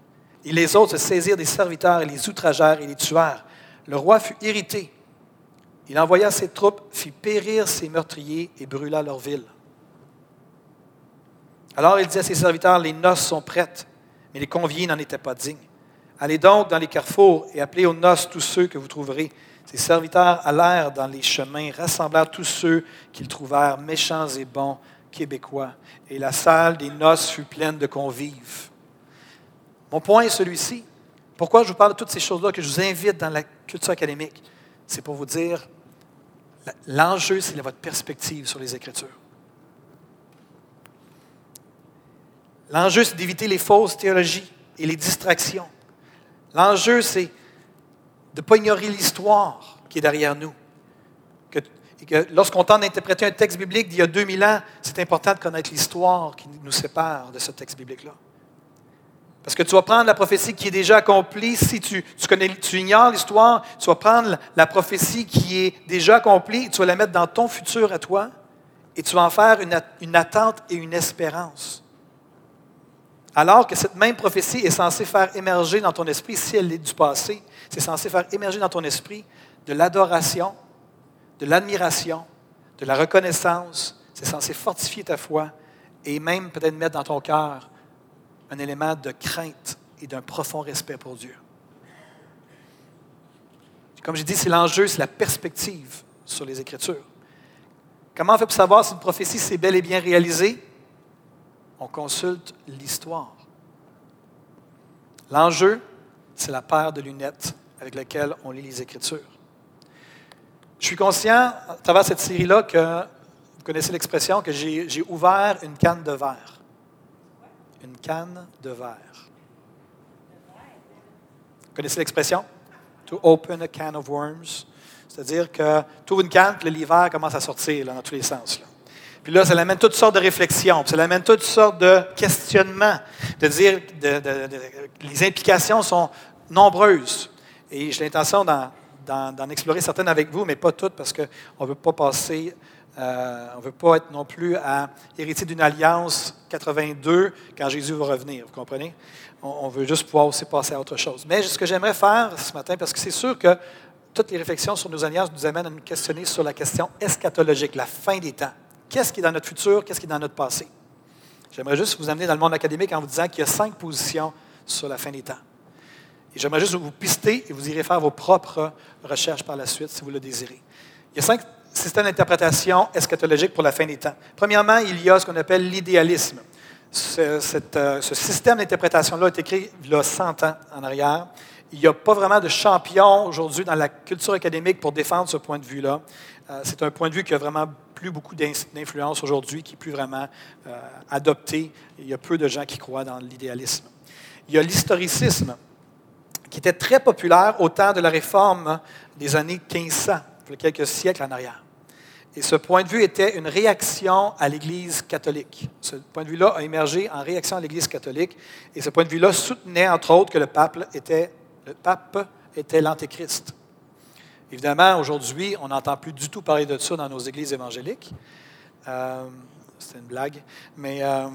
Et les autres se saisirent des serviteurs et les outragèrent et les tuèrent. Le roi fut irrité il envoya ses troupes, fit périr ses meurtriers et brûla leur ville. Alors il dit à ses serviteurs, les noces sont prêtes, mais les conviés n'en étaient pas dignes. Allez donc dans les carrefours et appelez aux noces tous ceux que vous trouverez. Ses serviteurs allèrent dans les chemins, rassemblèrent tous ceux qu'ils trouvèrent, méchants et bons, québécois, et la salle des noces fut pleine de convives. Mon point est celui-ci. Pourquoi je vous parle de toutes ces choses-là que je vous invite dans la culture académique? C'est pour vous dire, L'enjeu, c'est votre perspective sur les Écritures. L'enjeu, c'est d'éviter les fausses théologies et les distractions. L'enjeu, c'est de ne pas ignorer l'histoire qui est derrière nous. lorsqu'on tente d'interpréter un texte biblique d'il y a 2000 ans, c'est important de connaître l'histoire qui nous sépare de ce texte biblique-là. Parce que tu vas prendre la prophétie qui est déjà accomplie. Si tu, ignores l'histoire, tu vas prendre la prophétie qui est déjà accomplie, tu vas la mettre dans ton futur à toi, et tu vas en faire une, une attente et une espérance. Alors que cette même prophétie est censée faire émerger dans ton esprit, si elle est du passé, c'est censé faire émerger dans ton esprit de l'adoration, de l'admiration, de la reconnaissance. C'est censé fortifier ta foi et même peut-être mettre dans ton cœur un élément de crainte et d'un profond respect pour Dieu. Comme j'ai dit, c'est l'enjeu, c'est la perspective sur les Écritures. Comment on fait pour savoir si une prophétie s'est bel et bien réalisée? On consulte l'histoire. L'enjeu, c'est la paire de lunettes avec laquelle on lit les Écritures. Je suis conscient, à travers cette série-là, que vous connaissez l'expression que j'ai ouvert une canne de verre une canne de verre. Vous connaissez l'expression? To open a can of worms. C'est-à-dire que tu ouvres une canne, puis l'hiver commence à sortir dans tous les sens. Puis là, ça amène toutes sortes de réflexions, ça amène toutes sortes de questionnements, de dire de, les implications sont nombreuses. Et j'ai l'intention d'en explorer certaines avec vous, mais pas toutes, parce qu'on ne veut pas passer euh, on ne veut pas être non plus à héritier d'une alliance 82 quand Jésus va revenir, vous comprenez? On, veut juste pouvoir aussi passer à autre chose. Mais ce que j'aimerais faire ce matin, parce que c'est sûr que toutes les réflexions sur nos alliances nous amènent à nous questionner sur la question eschatologique, la fin des temps. Qu'est-ce qui est dans notre futur? Qu'est-ce qui est dans notre passé? J'aimerais juste vous amener dans le monde académique en vous disant qu'il y a cinq positions sur la fin des temps. Et j'aimerais juste vous pister et vous irez faire vos propres recherches par la suite si vous le désirez. Il y a cinq système d'interprétation eschatologique pour la fin des temps. Premièrement, il y a ce qu'on appelle l'idéalisme. ce, ce système d'interprétation-là est écrit il y a 100 ans en arrière. Il n'y a pas vraiment de champion aujourd'hui dans la culture académique pour défendre ce point de vue-là. Euh, c'est un point de vue qui a vraiment plus beaucoup d'influence aujourd'hui, qui n'est plus vraiment euh, adopté. Il y a peu de gens qui croient dans l'idéalisme. Il y a l'historicisme, qui était très populaire au temps de la réforme des années 1500, quelques siècles en arrière. Et ce point de vue était une réaction à l'Église catholique. Ce point de vue-là a émergé en réaction à l'Église catholique. Et ce point de vue-là soutenait, entre autres, que le pape était, l'antéchrist. Évidemment, aujourd'hui, on n'entend plus du tout parler de ça dans nos églises évangéliques. Euh, c'est une blague, mais euh,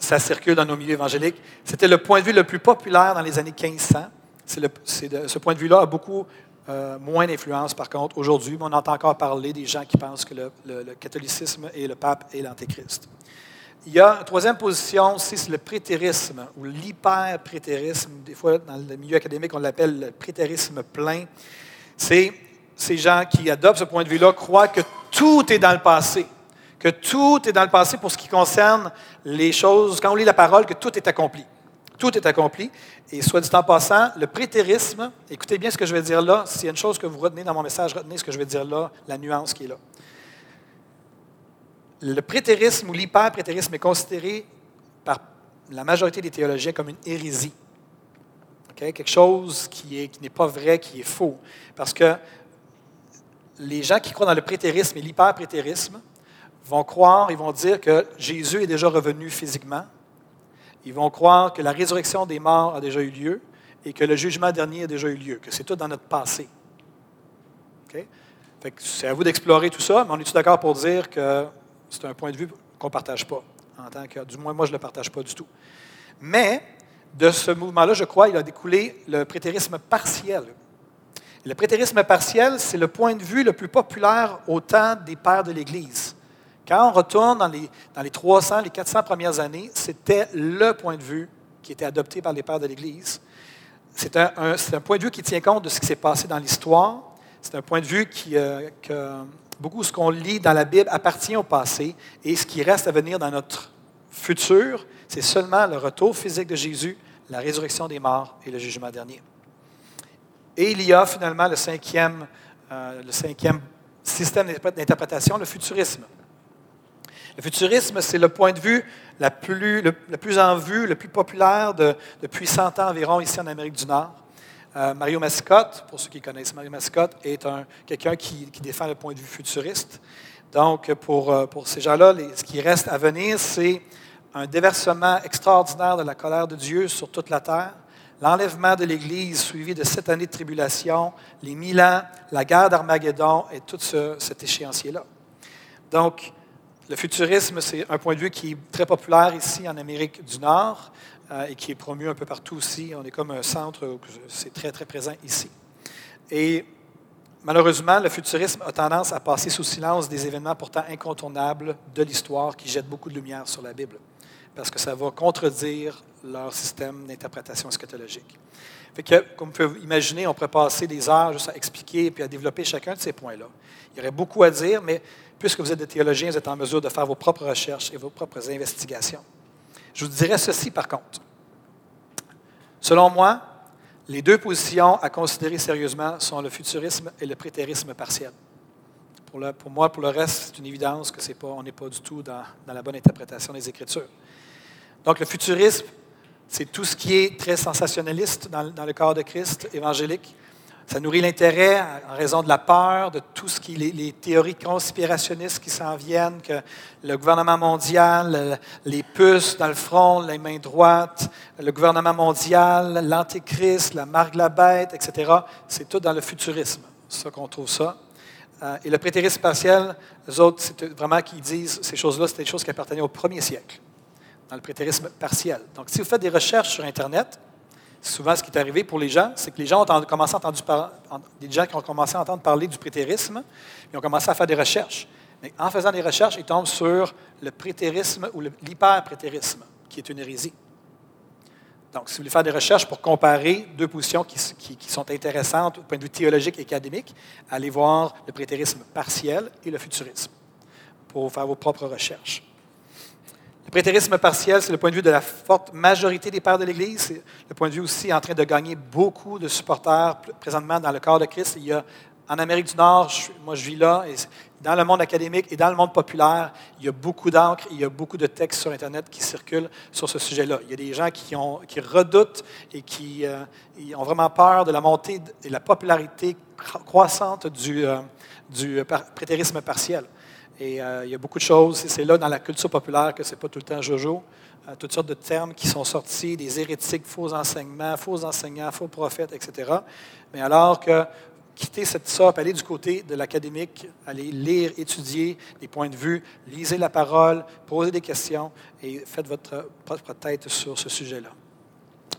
ça circule dans nos milieux évangéliques. C'était le point de vue le plus populaire dans les années 1500. ce point de vue-là a beaucoup euh, moins d'influence, par contre, aujourd'hui, mais on entend encore parler des gens qui pensent que le, catholicisme et le pape est l'antéchrist. Il y a une troisième position c'est le prétérisme ou l'hyper-prétérisme. Des fois, dans le milieu académique, on l'appelle le prétérisme plein. C'est ces gens qui adoptent ce point de vue-là croient que tout est dans le passé, que tout est dans le passé pour ce qui concerne les choses, quand on lit la parole, que tout est accompli. Tout est accompli. Et soit dit en passant, le prétérisme, écoutez bien ce que je vais dire là, s'il y a une chose que vous retenez dans mon message, retenez ce que je vais dire là, la nuance qui est là. Le prétérisme ou l'hyper-prétérisme est considéré par la majorité des théologiens comme une hérésie. Quelque chose qui n'est pas vrai, qui est faux. Parce que les gens qui croient dans le prétérisme et l'hyper-prétérisme vont croire, ils vont dire que Jésus est déjà revenu physiquement. Ils vont croire que la résurrection des morts a déjà eu lieu et que le jugement dernier a déjà eu lieu, que c'est tout dans notre passé. c'est à vous d'explorer tout ça, mais on est tous d'accord pour dire que c'est un point de vue qu'on ne partage pas. En tant que, du moins, moi, je ne le partage pas du tout. Mais de ce mouvement-là, je crois, il a découlé le prétérisme partiel. Le prétérisme partiel, c'est le point de vue le plus populaire au temps des pères de l'Église. Quand on retourne dans les, dans les 300, les 400 premières années, c'était le point de vue qui était adopté par les pères de l'Église. C'est un, point de vue qui tient compte de ce qui s'est passé dans l'histoire. C'est un point de vue qui, euh, que beaucoup ce qu'on lit dans la Bible appartient au passé et ce qui reste à venir dans notre futur, c'est seulement le retour physique de Jésus, la résurrection des morts et le jugement dernier. Et il y a finalement le cinquième, euh, le cinquième système d'interprétation, le futurisme. Le futurisme, c'est le point de vue le, plus en vue, le plus populaire de, depuis 100 ans environ ici en Amérique du Nord. Euh, Mario Mascotte, pour ceux qui connaissent Mario Mascotte, est quelqu'un qui, défend le point de vue futuriste. Donc, pour, euh, pour ces gens-là, ce qui reste à venir, c'est un déversement extraordinaire de la colère de Dieu sur toute la terre, l'enlèvement de l'Église suivi de sept années de tribulation, les mille ans, la guerre d'Armageddon et tout cet échéancier-là. Donc, le futurisme, c'est un point de vue qui est très populaire ici en Amérique du Nord euh, et qui est promu un peu partout aussi. On est comme un centre, c'est très, très présent ici. Et malheureusement, le futurisme a tendance à passer sous silence des événements pourtant incontournables de l'histoire qui jettent beaucoup de lumière sur la Bible parce que ça va contredire leur système d'interprétation eschatologique. Comme vous pouvez imaginer, on pourrait passer des heures juste à expliquer et puis à développer chacun de ces points-là. Il y aurait beaucoup à dire, mais puisque vous êtes des théologiens, vous êtes en mesure de faire vos propres recherches et vos propres investigations. Je vous dirais ceci par contre. Selon moi, les deux positions à considérer sérieusement sont le futurisme et le prétérisme partiel. Pour, moi, pour le reste, c'est une évidence que pas, on n'est pas du tout dans la bonne interprétation des Écritures. Donc, le futurisme, c'est tout ce qui est très sensationnaliste dans, le corps de Christ évangélique. Ça nourrit l'intérêt en raison de la peur, de tout ce qui est les, théories conspirationnistes qui s'en viennent, que le gouvernement mondial, les puces dans le front, les mains droites, le gouvernement mondial, l'antéchrist, la marque la bête, etc. C'est tout dans le futurisme, c'est ça qu'on trouve ça. Euh, et le prétérisme partiel, les autres, c'est vraiment qui disent ces choses-là, c'était des choses qui appartenaient au premier siècle dans le prétérisme partiel. Donc, si vous faites des recherches sur Internet, souvent ce qui est arrivé pour les gens, c'est que les gens ont commencé à entendre des gens qui ont commencé à entendre parler du prétérisme, ils ont commencé à faire des recherches. Mais en faisant des recherches, ils tombent sur le prétérisme ou l'hyper-prétérisme, qui est une hérésie. Donc, si vous voulez faire des recherches pour comparer deux positions qui, qui, sont intéressantes au point de vue théologique et académique, allez voir le prétérisme partiel et le futurisme pour faire vos propres recherches. Le prétérisme partiel, c'est le point de vue de la forte majorité des pères de l'Église. C'est le point de vue aussi en train de gagner beaucoup de supporters présentement dans le corps de Christ. Il y a en Amérique du Nord, moi je vis là, et dans le monde académique et dans le monde populaire, il y a beaucoup d'encre, il y a beaucoup de textes sur Internet qui circulent sur ce sujet-là. Il y a des gens qui, redoutent et qui euh, ont vraiment peur de la montée et la popularité croissante du, euh, du prétérisme partiel. Et euh, il y a beaucoup de choses, c'est là dans la culture populaire que ce n'est pas tout le temps Jojo. toutes sortes de termes qui sont sortis, des hérétiques, faux enseignements, faux enseignants, faux prophètes, etc. Mais alors que quitter cette sorte, aller du côté de l'académique, aller lire, étudier des points de vue, lisez la parole, posez des questions et faites votre propre tête sur ce sujet-là.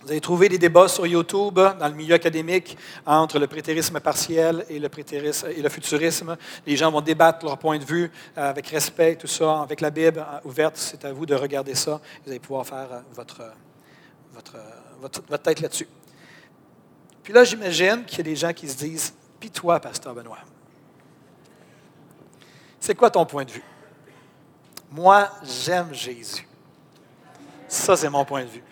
Vous allez trouver des débats sur YouTube dans le milieu académique entre le prétérisme partiel et le, et le futurisme. Les gens vont débattre leur point de vue euh, avec respect, tout ça, avec la Bible euh, ouverte. C'est à vous de regarder ça. Vous allez pouvoir faire euh, votre, votre, votre, votre tête là-dessus. Puis là, j'imagine qu'il y a des gens qui se disent puis toi, Pasteur Benoît, c'est quoi ton point de vue? Moi, j'aime Jésus. Ça, c'est mon point de vue.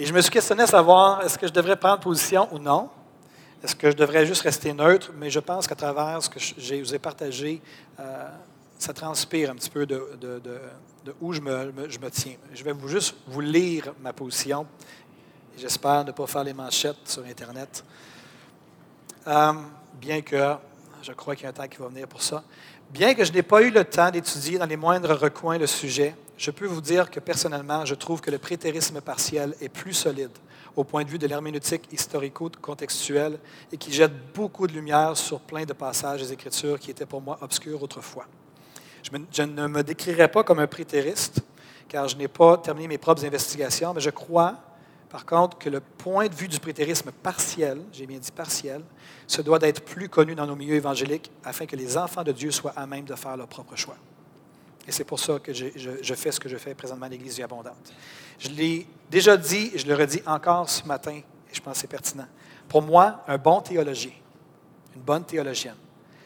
Et je me suis questionné à savoir, est-ce que je devrais prendre position ou non? Est-ce que je devrais juste rester neutre? Mais je pense qu'à travers ce que je vous ai partagé, euh, ça transpire un petit peu de, où je me, tiens. Je vais vous, juste vous lire ma position. J'espère ne pas faire les manchettes sur Internet. Euh, bien que, je crois qu'il y a un temps qui va venir pour ça, bien que je n'ai pas eu le temps d'étudier dans les moindres recoins le sujet, je peux vous dire que personnellement, je trouve que le prétérisme partiel est plus solide au point de vue de l'herméneutique historico-contextuelle et qui jette beaucoup de lumière sur plein de passages des Écritures qui étaient pour moi obscurs autrefois. Je, ne me décrirais pas comme un prétériste, car je n'ai pas terminé mes propres investigations, mais je crois par contre, que le point de vue du prétérisme partiel, j'ai bien dit partiel, se doit d'être plus connu dans nos milieux évangéliques afin que les enfants de Dieu soient à même de faire leur propre choix. Et c'est pour ça que je, fais ce que je fais présentement à l'Église vie abondante. Je l'ai déjà dit et je le redis encore ce matin, et je pense que c'est pertinent. Pour moi, un bon théologien, une bonne théologienne,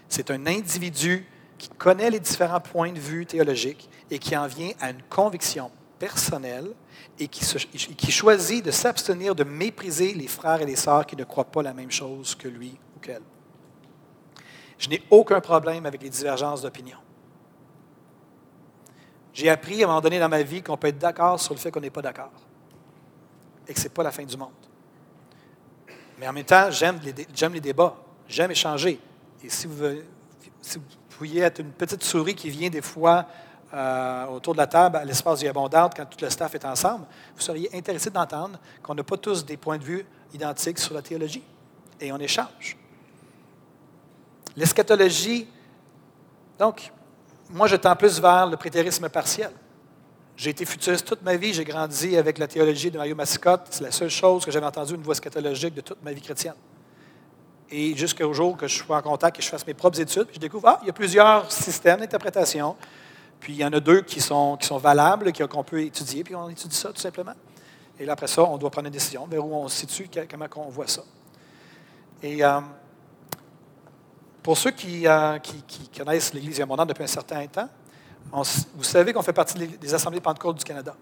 c'est un individu qui connaît les différents points de vue théologiques et qui en vient à une conviction personnelle et qui, choisit de s'abstenir de mépriser les frères et les sœurs qui ne croient pas la même chose que lui ou qu'elle. Je n'ai aucun problème avec les divergences d'opinion. J'ai appris à un moment donné dans ma vie qu'on peut être d'accord sur le fait qu'on n'est pas d'accord et que ce n'est pas la fin du monde. Mais en même temps, j'aime les, débats, j'aime échanger. Et si vous, si vous pouviez être une petite souris qui vient des fois euh, autour de la table à l'espace du Abondante, quand tout le staff est ensemble, vous seriez intéressé d'entendre qu'on n'a pas tous des points de vue identiques sur la théologie. Et on échange. L'eschatologie, donc, moi je tends plus vers le prétérisme partiel. J'ai été futuriste toute ma vie, j'ai grandi avec la théologie de Mario Mascotte. C'est la seule chose que j'avais entendue une voix eschatologique de toute ma vie chrétienne. Et jusqu'au jour que je sois en contact et que je fasse mes propres études, je découvre, ah, il y a plusieurs systèmes d'interprétation. Puis il y en a deux qui sont, qui sont valables, qu'on peut étudier, puis on étudie ça tout simplement. Et là, après ça, on doit prendre une décision vers où on se situe, comment on voit ça. Et euh, pour ceux euh, qui, qui, connaissent l'Église abondante depuis un certain temps, vous savez qu'on fait partie des Assemblées Pentecôte du Canada.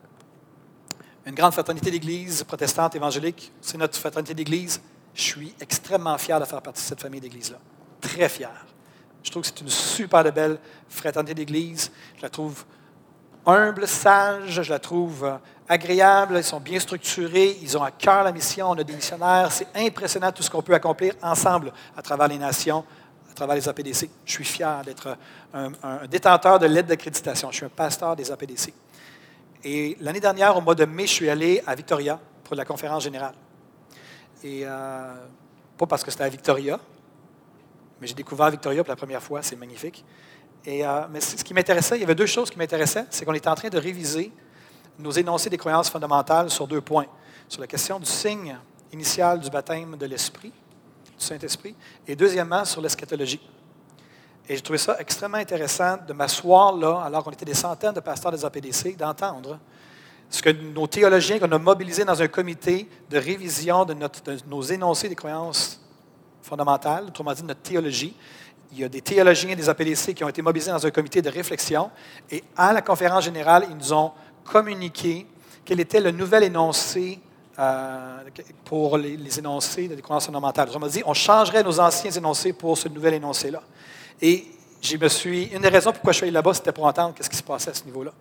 Une grande fraternité d'Église protestante évangélique, c'est notre fraternité d'Église. Je suis extrêmement fier de faire partie de cette famille d'Église-là. Très fier. Je trouve que c'est une super belle fraternité d'Église. Je la trouve humble, sage, je la trouve euh, agréable. Ils sont bien structurés, ils ont à cœur la mission. On a des missionnaires. C'est impressionnant tout ce qu'on peut accomplir ensemble à travers les nations, à travers les APDC. Je suis fier d'être un, détenteur de l'aide d'accréditation. Je suis un pasteur des APDC. Et l'année dernière, au mois de mai, je suis allé à Victoria pour la conférence générale. Et euh, pas parce que c'était à Victoria, mais j'ai découvert Victoria pour la première fois, c'est magnifique. Et, euh, mais ce qui m'intéressait, il y avait deux choses qui m'intéressaient. C'est qu'on était en train de réviser nos énoncés des croyances fondamentales sur deux points. Sur la question du signe initial du baptême de l'Esprit, du Saint-Esprit, et deuxièmement, sur l'eschatologie. Et j'ai trouvé ça extrêmement intéressant de m'asseoir là, alors qu'on était des centaines de pasteurs des APDC, d'entendre ce que nos théologiens qu'on a mobilisés dans un comité de révision de, nos énoncés des croyances fondamentale, autrement dit notre théologie. il y a des théologiens des APDC qui ont été mobilisés dans un comité de réflexion. Et à la conférence générale, ils nous ont communiqué quel était le nouvel énoncé euh, pour les, énoncés de décroissance fondamentale. On m'a dit, on changerait nos anciens énoncés pour ce nouvel énoncé-là. Et je me suis, une des raisons pourquoi je suis allé là-bas, c'était pour entendre ce qui se passait à ce niveau-là.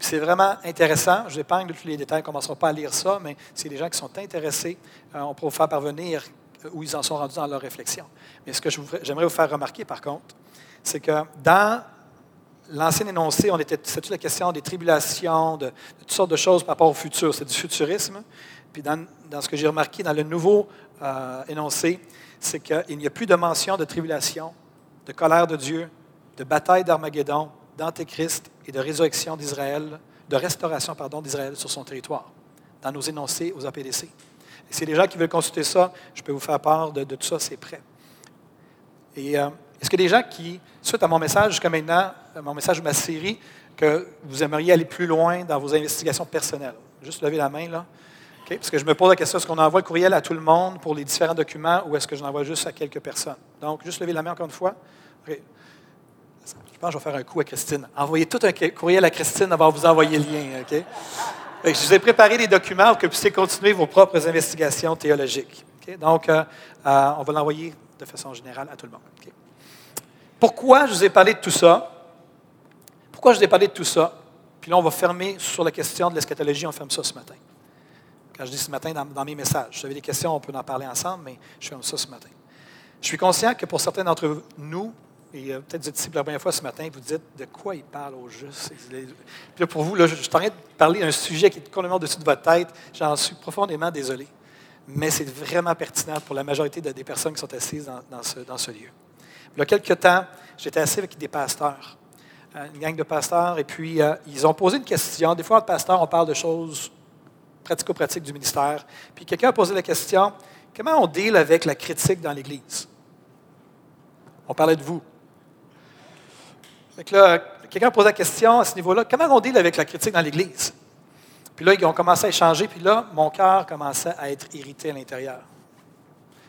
c'est vraiment intéressant. Je épargne tous les détails, on ne commencera pas à lire ça, mais c'est des gens qui sont intéressés. Euh, on pourra vous faire parvenir où ils en sont rendus dans leur réflexion. Mais ce que j'aimerais vous faire remarquer, par contre, c'est que dans l'ancien énoncé, on était, c'était la question des tribulations, de, toutes sortes de choses par rapport au futur. C'est du futurisme. Puis dans, ce que j'ai remarqué dans le nouveau euh, énoncé, c'est qu'il n'y a plus de mention de tribulation, de colère de Dieu, de bataille d'Armageddon, d'Antéchrist et de résurrection d'Israël, de restauration pardon, d'Israël sur son territoire, dans nos énoncés aux APDC. Et si les gens qui veulent consulter ça, je peux vous faire part de, tout ça, c'est prêt. Et euh, est-ce a des gens qui, suite à mon message jusqu'à maintenant, euh, mon message de ma série, que vous aimeriez aller plus loin dans vos investigations personnelles? Juste lever la main, là. Parce que je me pose la question, est-ce qu'on envoie le courriel à tout le monde pour les différents documents ou est-ce que je l'envoie juste à quelques personnes? Donc, juste lever la main encore une fois. Je pense que je vais faire un coup à Christine. Envoyez tout un courriel à Christine avant de vous envoyer le lien. Je vous ai préparé des documents pour que vous puissiez continuer vos propres investigations théologiques. Donc, euh, euh, on va l'envoyer de façon générale à tout le monde. Pourquoi je vous ai parlé de tout ça? Pourquoi je vous ai parlé de tout ça? Puis là, on va fermer sur la question de l'eschatologie, on ferme ça ce matin. Quand je dis ce matin dans, mes messages, vous avez des questions, on peut en parler ensemble, mais je ferme ça ce matin. Je suis conscient que pour certains d'entre nous, et euh, peut-être vous êtes ici pour la première fois ce matin, vous dites de quoi il parle au juste. Puis là, pour vous, là, je, suis en train de parler d'un sujet qui est complètement au-dessus de votre tête. J'en suis profondément désolé. Mais c'est vraiment pertinent pour la majorité des personnes qui sont assises dans, ce, dans ce, lieu. Il y a quelques temps, j'étais assis avec des pasteurs, euh, une gang de pasteurs, et puis euh, ils ont posé une question. Des fois, entre pasteurs, on parle de choses pratico-pratiques du ministère. Puis quelqu'un a posé la question comment on deal avec la critique dans l'Église? On parlait de vous quelqu'un pose la question à ce niveau-là, comment on deal avec la critique dans l'Église? Puis là, ils ont commencé à échanger, puis là, mon cœur commençait à être irrité à l'intérieur.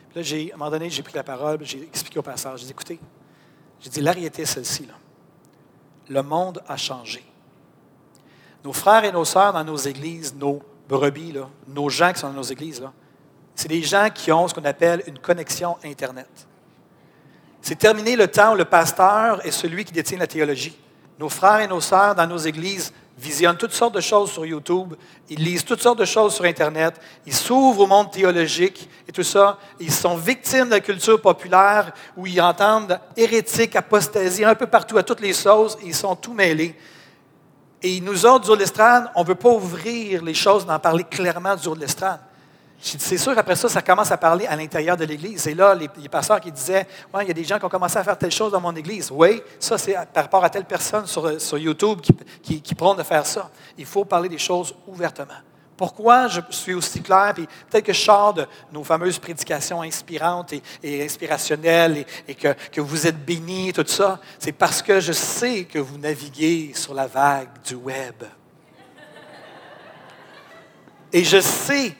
Puis là, à un moment donné, j'ai pris la parole, j'ai expliqué au pasteur, j'ai dit, écoutez, j'ai dit, la celle-ci, là. Le monde a changé. Nos frères et nos sœurs dans nos églises, nos brebis, nos gens qui sont dans nos églises, c'est des gens qui ont ce qu'on appelle une connexion Internet. C'est terminé le temps où le pasteur est celui qui détient la théologie. Nos frères et nos sœurs dans nos églises visionnent toutes sortes de choses sur YouTube, ils lisent toutes sortes de choses sur Internet, ils s'ouvrent au monde théologique et tout ça. Ils sont victimes de la culture populaire où ils entendent hérétique, apostasie, un peu partout, à toutes les choses, et ils sont tout mêlés. Et nous autres, du l'estrade, on ne veut pas ouvrir les choses, d'en parler clairement du de l'estrade. C'est sûr, après ça, ça commence à parler à l'intérieur de l'Église. Et là, les, pasteurs qui disaient il y a des gens qui ont commencé à faire telle chose dans mon Église. Oui, ça, c'est par rapport à telle personne sur, sur YouTube qui, qui, prône de faire ça. Il faut parler des choses ouvertement. Pourquoi je suis aussi clair, puis peut-être que je de nos fameuses prédications inspirantes et, inspirationnelles et, que, que, vous êtes bénis, tout ça, c'est parce que je sais que vous naviguez sur la vague du web. Et je sais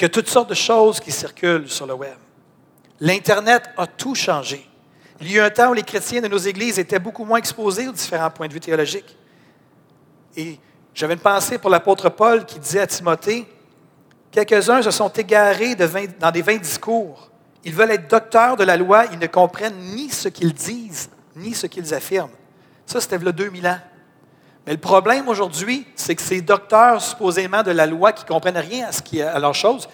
a toutes sortes de choses qui circulent sur le web. L'Internet a tout changé. Il y a eu un temps où les chrétiens de nos églises étaient beaucoup moins exposés aux différents points de vue théologiques. Et j'avais une pensée pour l'apôtre Paul qui disait à Timothée, quelques-uns se sont égarés dans des vains discours. Ils veulent être docteurs de la loi, ils ne comprennent ni ce qu'ils disent, ni ce qu'ils affirment. Ça, c'était le 2000 ans. Mais le problème aujourd'hui, c'est que ces docteurs supposément de la loi qui ne comprennent rien à, ce qui, à leur chose,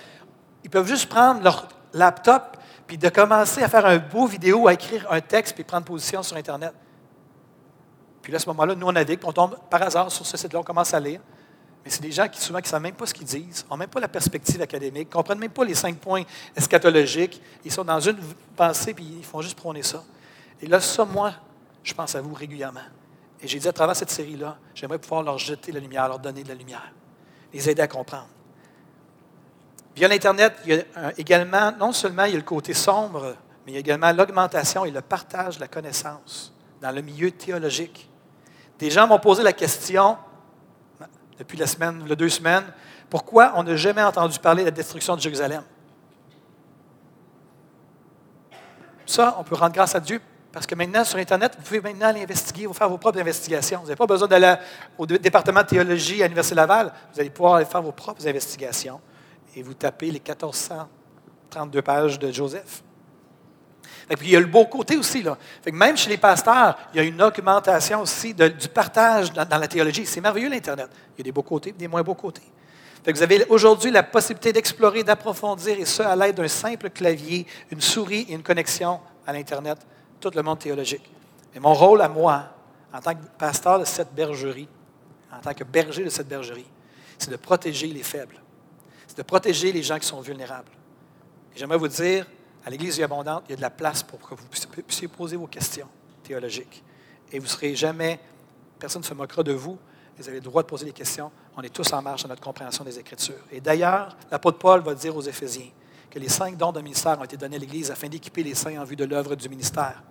ils peuvent juste prendre leur laptop puis de commencer à faire un beau vidéo, à écrire un texte puis prendre position sur Internet. Puis là, à ce moment-là, nous, on navigue, on tombe par hasard sur ce site-là, on commence à lire. Mais c'est des gens qui souvent ne savent même pas ce qu'ils disent, n'ont même pas la perspective académique, ne comprennent même pas les cinq points eschatologiques. Ils sont dans une pensée puis ils font juste prôner ça. Et là, ça, moi, je pense à vous régulièrement. Et j'ai dit à travers cette série-là, j'aimerais pouvoir leur jeter la lumière, leur donner de la lumière, les aider à comprendre. Via l'Internet, il y a également, non seulement il y a le côté sombre, mais il y a également l'augmentation et le partage de la connaissance dans le milieu théologique. Des gens m'ont posé la question, depuis la semaine, les deux semaines, pourquoi on n'a jamais entendu parler de la destruction de Jérusalem? ça, on peut rendre grâce à Dieu parce que maintenant, sur Internet, vous pouvez maintenant aller investiguer, vous faire vos propres investigations. Vous n'avez pas besoin d'aller au département de théologie à l'Université Laval. Vous allez pouvoir aller faire vos propres investigations et vous tapez les 1432 pages de Joseph. Puis, il y a le beau côté aussi. Là. même chez les pasteurs, il y a une augmentation aussi du partage dans, la théologie. C'est merveilleux, l'Internet. Il y a des beaux côtés des moins beaux côtés. vous avez aujourd'hui la possibilité d'explorer, d'approfondir, et ce, à l'aide d'un simple clavier, une souris et une connexion à l'Internet, tout le monde théologique. Et mon rôle à moi, en tant que pasteur de cette bergerie, en tant que berger de cette bergerie, c'est de protéger les faibles. C'est de protéger les gens qui sont vulnérables. Et j'aimerais vous dire, à l'Église abondante, il y a de la place pour que vous puissiez poser vos questions théologiques. Et vous ne serez jamais, personne ne se moquera de vous, vous avez le droit de poser des questions. On est tous en marche dans notre compréhension des Écritures. Et d'ailleurs, l'apôtre Paul va dire aux Éphésiens que les cinq dons de ministère ont été donnés à l'Église afin d'équiper les saints en vue de l'œuvre du ministère.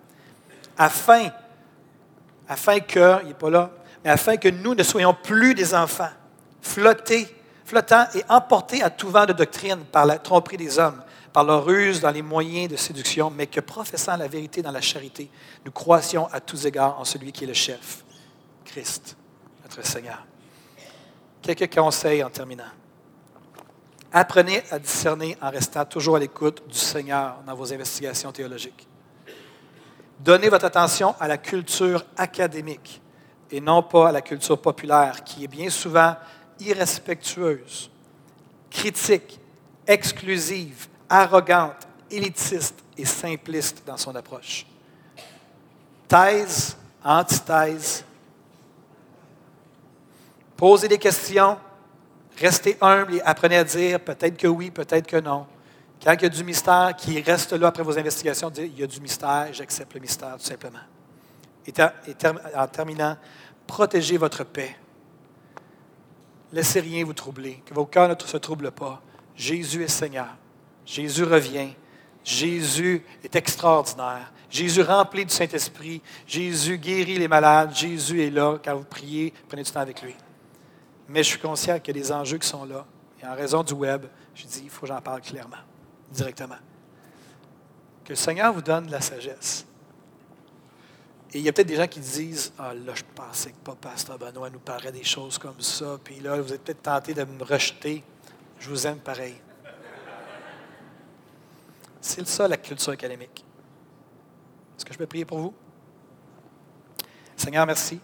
Afin, afin que, il n'est pas là, mais afin que nous ne soyons plus des enfants, flottés, flottants et emportés à tout vent de doctrine par la tromperie des hommes, par leur ruse dans les moyens de séduction, mais que professant la vérité dans la charité, nous croissions à tous égards en celui qui est le chef, Christ, notre Seigneur. Quelques conseils en terminant. Apprenez à discerner en restant toujours à l'écoute du Seigneur dans vos investigations théologiques. Donnez votre attention à la culture académique et non pas à la culture populaire qui est bien souvent irrespectueuse, critique, exclusive, arrogante, élitiste et simpliste dans son approche. Thèse, antithèse. Posez des questions, restez humble et apprenez à dire peut-être que oui, peut-être que non. Quand il y a du mystère qui reste là après vos investigations, dites il y a du mystère, j'accepte le mystère tout simplement. En terminant, protégez votre paix. Laissez rien vous troubler, que vos cœurs ne se troublent pas. Jésus est Seigneur. Jésus revient. Jésus est extraordinaire. Jésus rempli du Saint-Esprit. Jésus guérit les malades. Jésus est là. Quand vous priez, prenez du temps avec lui. Mais je suis conscient qu'il y a des enjeux qui sont là. Et en raison du web, je dis, il faut que j'en parle clairement, directement. Que le Seigneur vous donne de la sagesse. Et il y a peut-être des gens qui disent Ah, là, je pensais que pas Pasteur Benoît nous parlait des choses comme ça. Puis là, vous êtes peut-être tenté de me rejeter. Je vous aime pareil. C'est ça la culture académique. Est-ce que je peux prier pour vous? Seigneur, merci.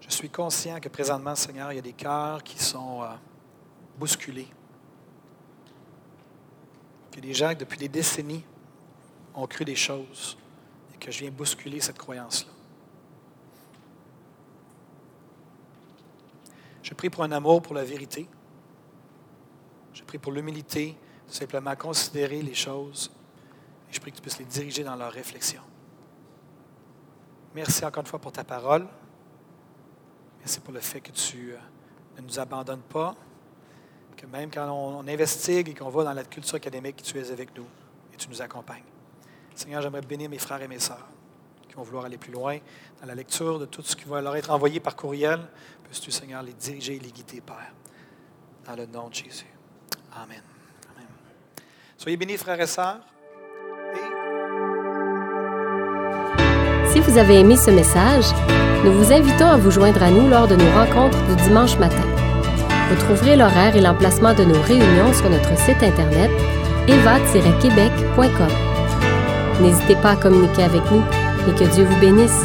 Je suis conscient que présentement, Seigneur, il y a des cœurs qui sont euh, bousculés. Que des gens, depuis des décennies, ont cru des choses et que je viens bousculer cette croyance-là. Je prie pour un amour pour la vérité. Je prie pour l'humilité, simplement considérer les choses. Et je prie que tu puisses les diriger dans leur réflexion. Merci encore une fois pour ta parole. Merci pour le fait que tu euh, ne nous abandonnes pas, que même quand on, investigue et qu'on va dans la culture académique, tu es avec nous et tu nous accompagnes. Seigneur, j'aimerais bénir mes frères et mes sœurs qui vont vouloir aller plus loin dans la lecture de tout ce qui va leur être envoyé par courriel. Puisses-tu, Seigneur, les diriger et les guider, Père, dans le nom de Jésus. Amen. Soyez bénis, frères et sœurs. Si vous avez aimé ce message, nous vous invitons à vous joindre à nous lors de nos rencontres du dimanche matin. Vous trouverez l'horaire et l'emplacement de nos réunions sur notre site internet eva-québec.com. N'hésitez pas à communiquer avec nous et que Dieu vous bénisse.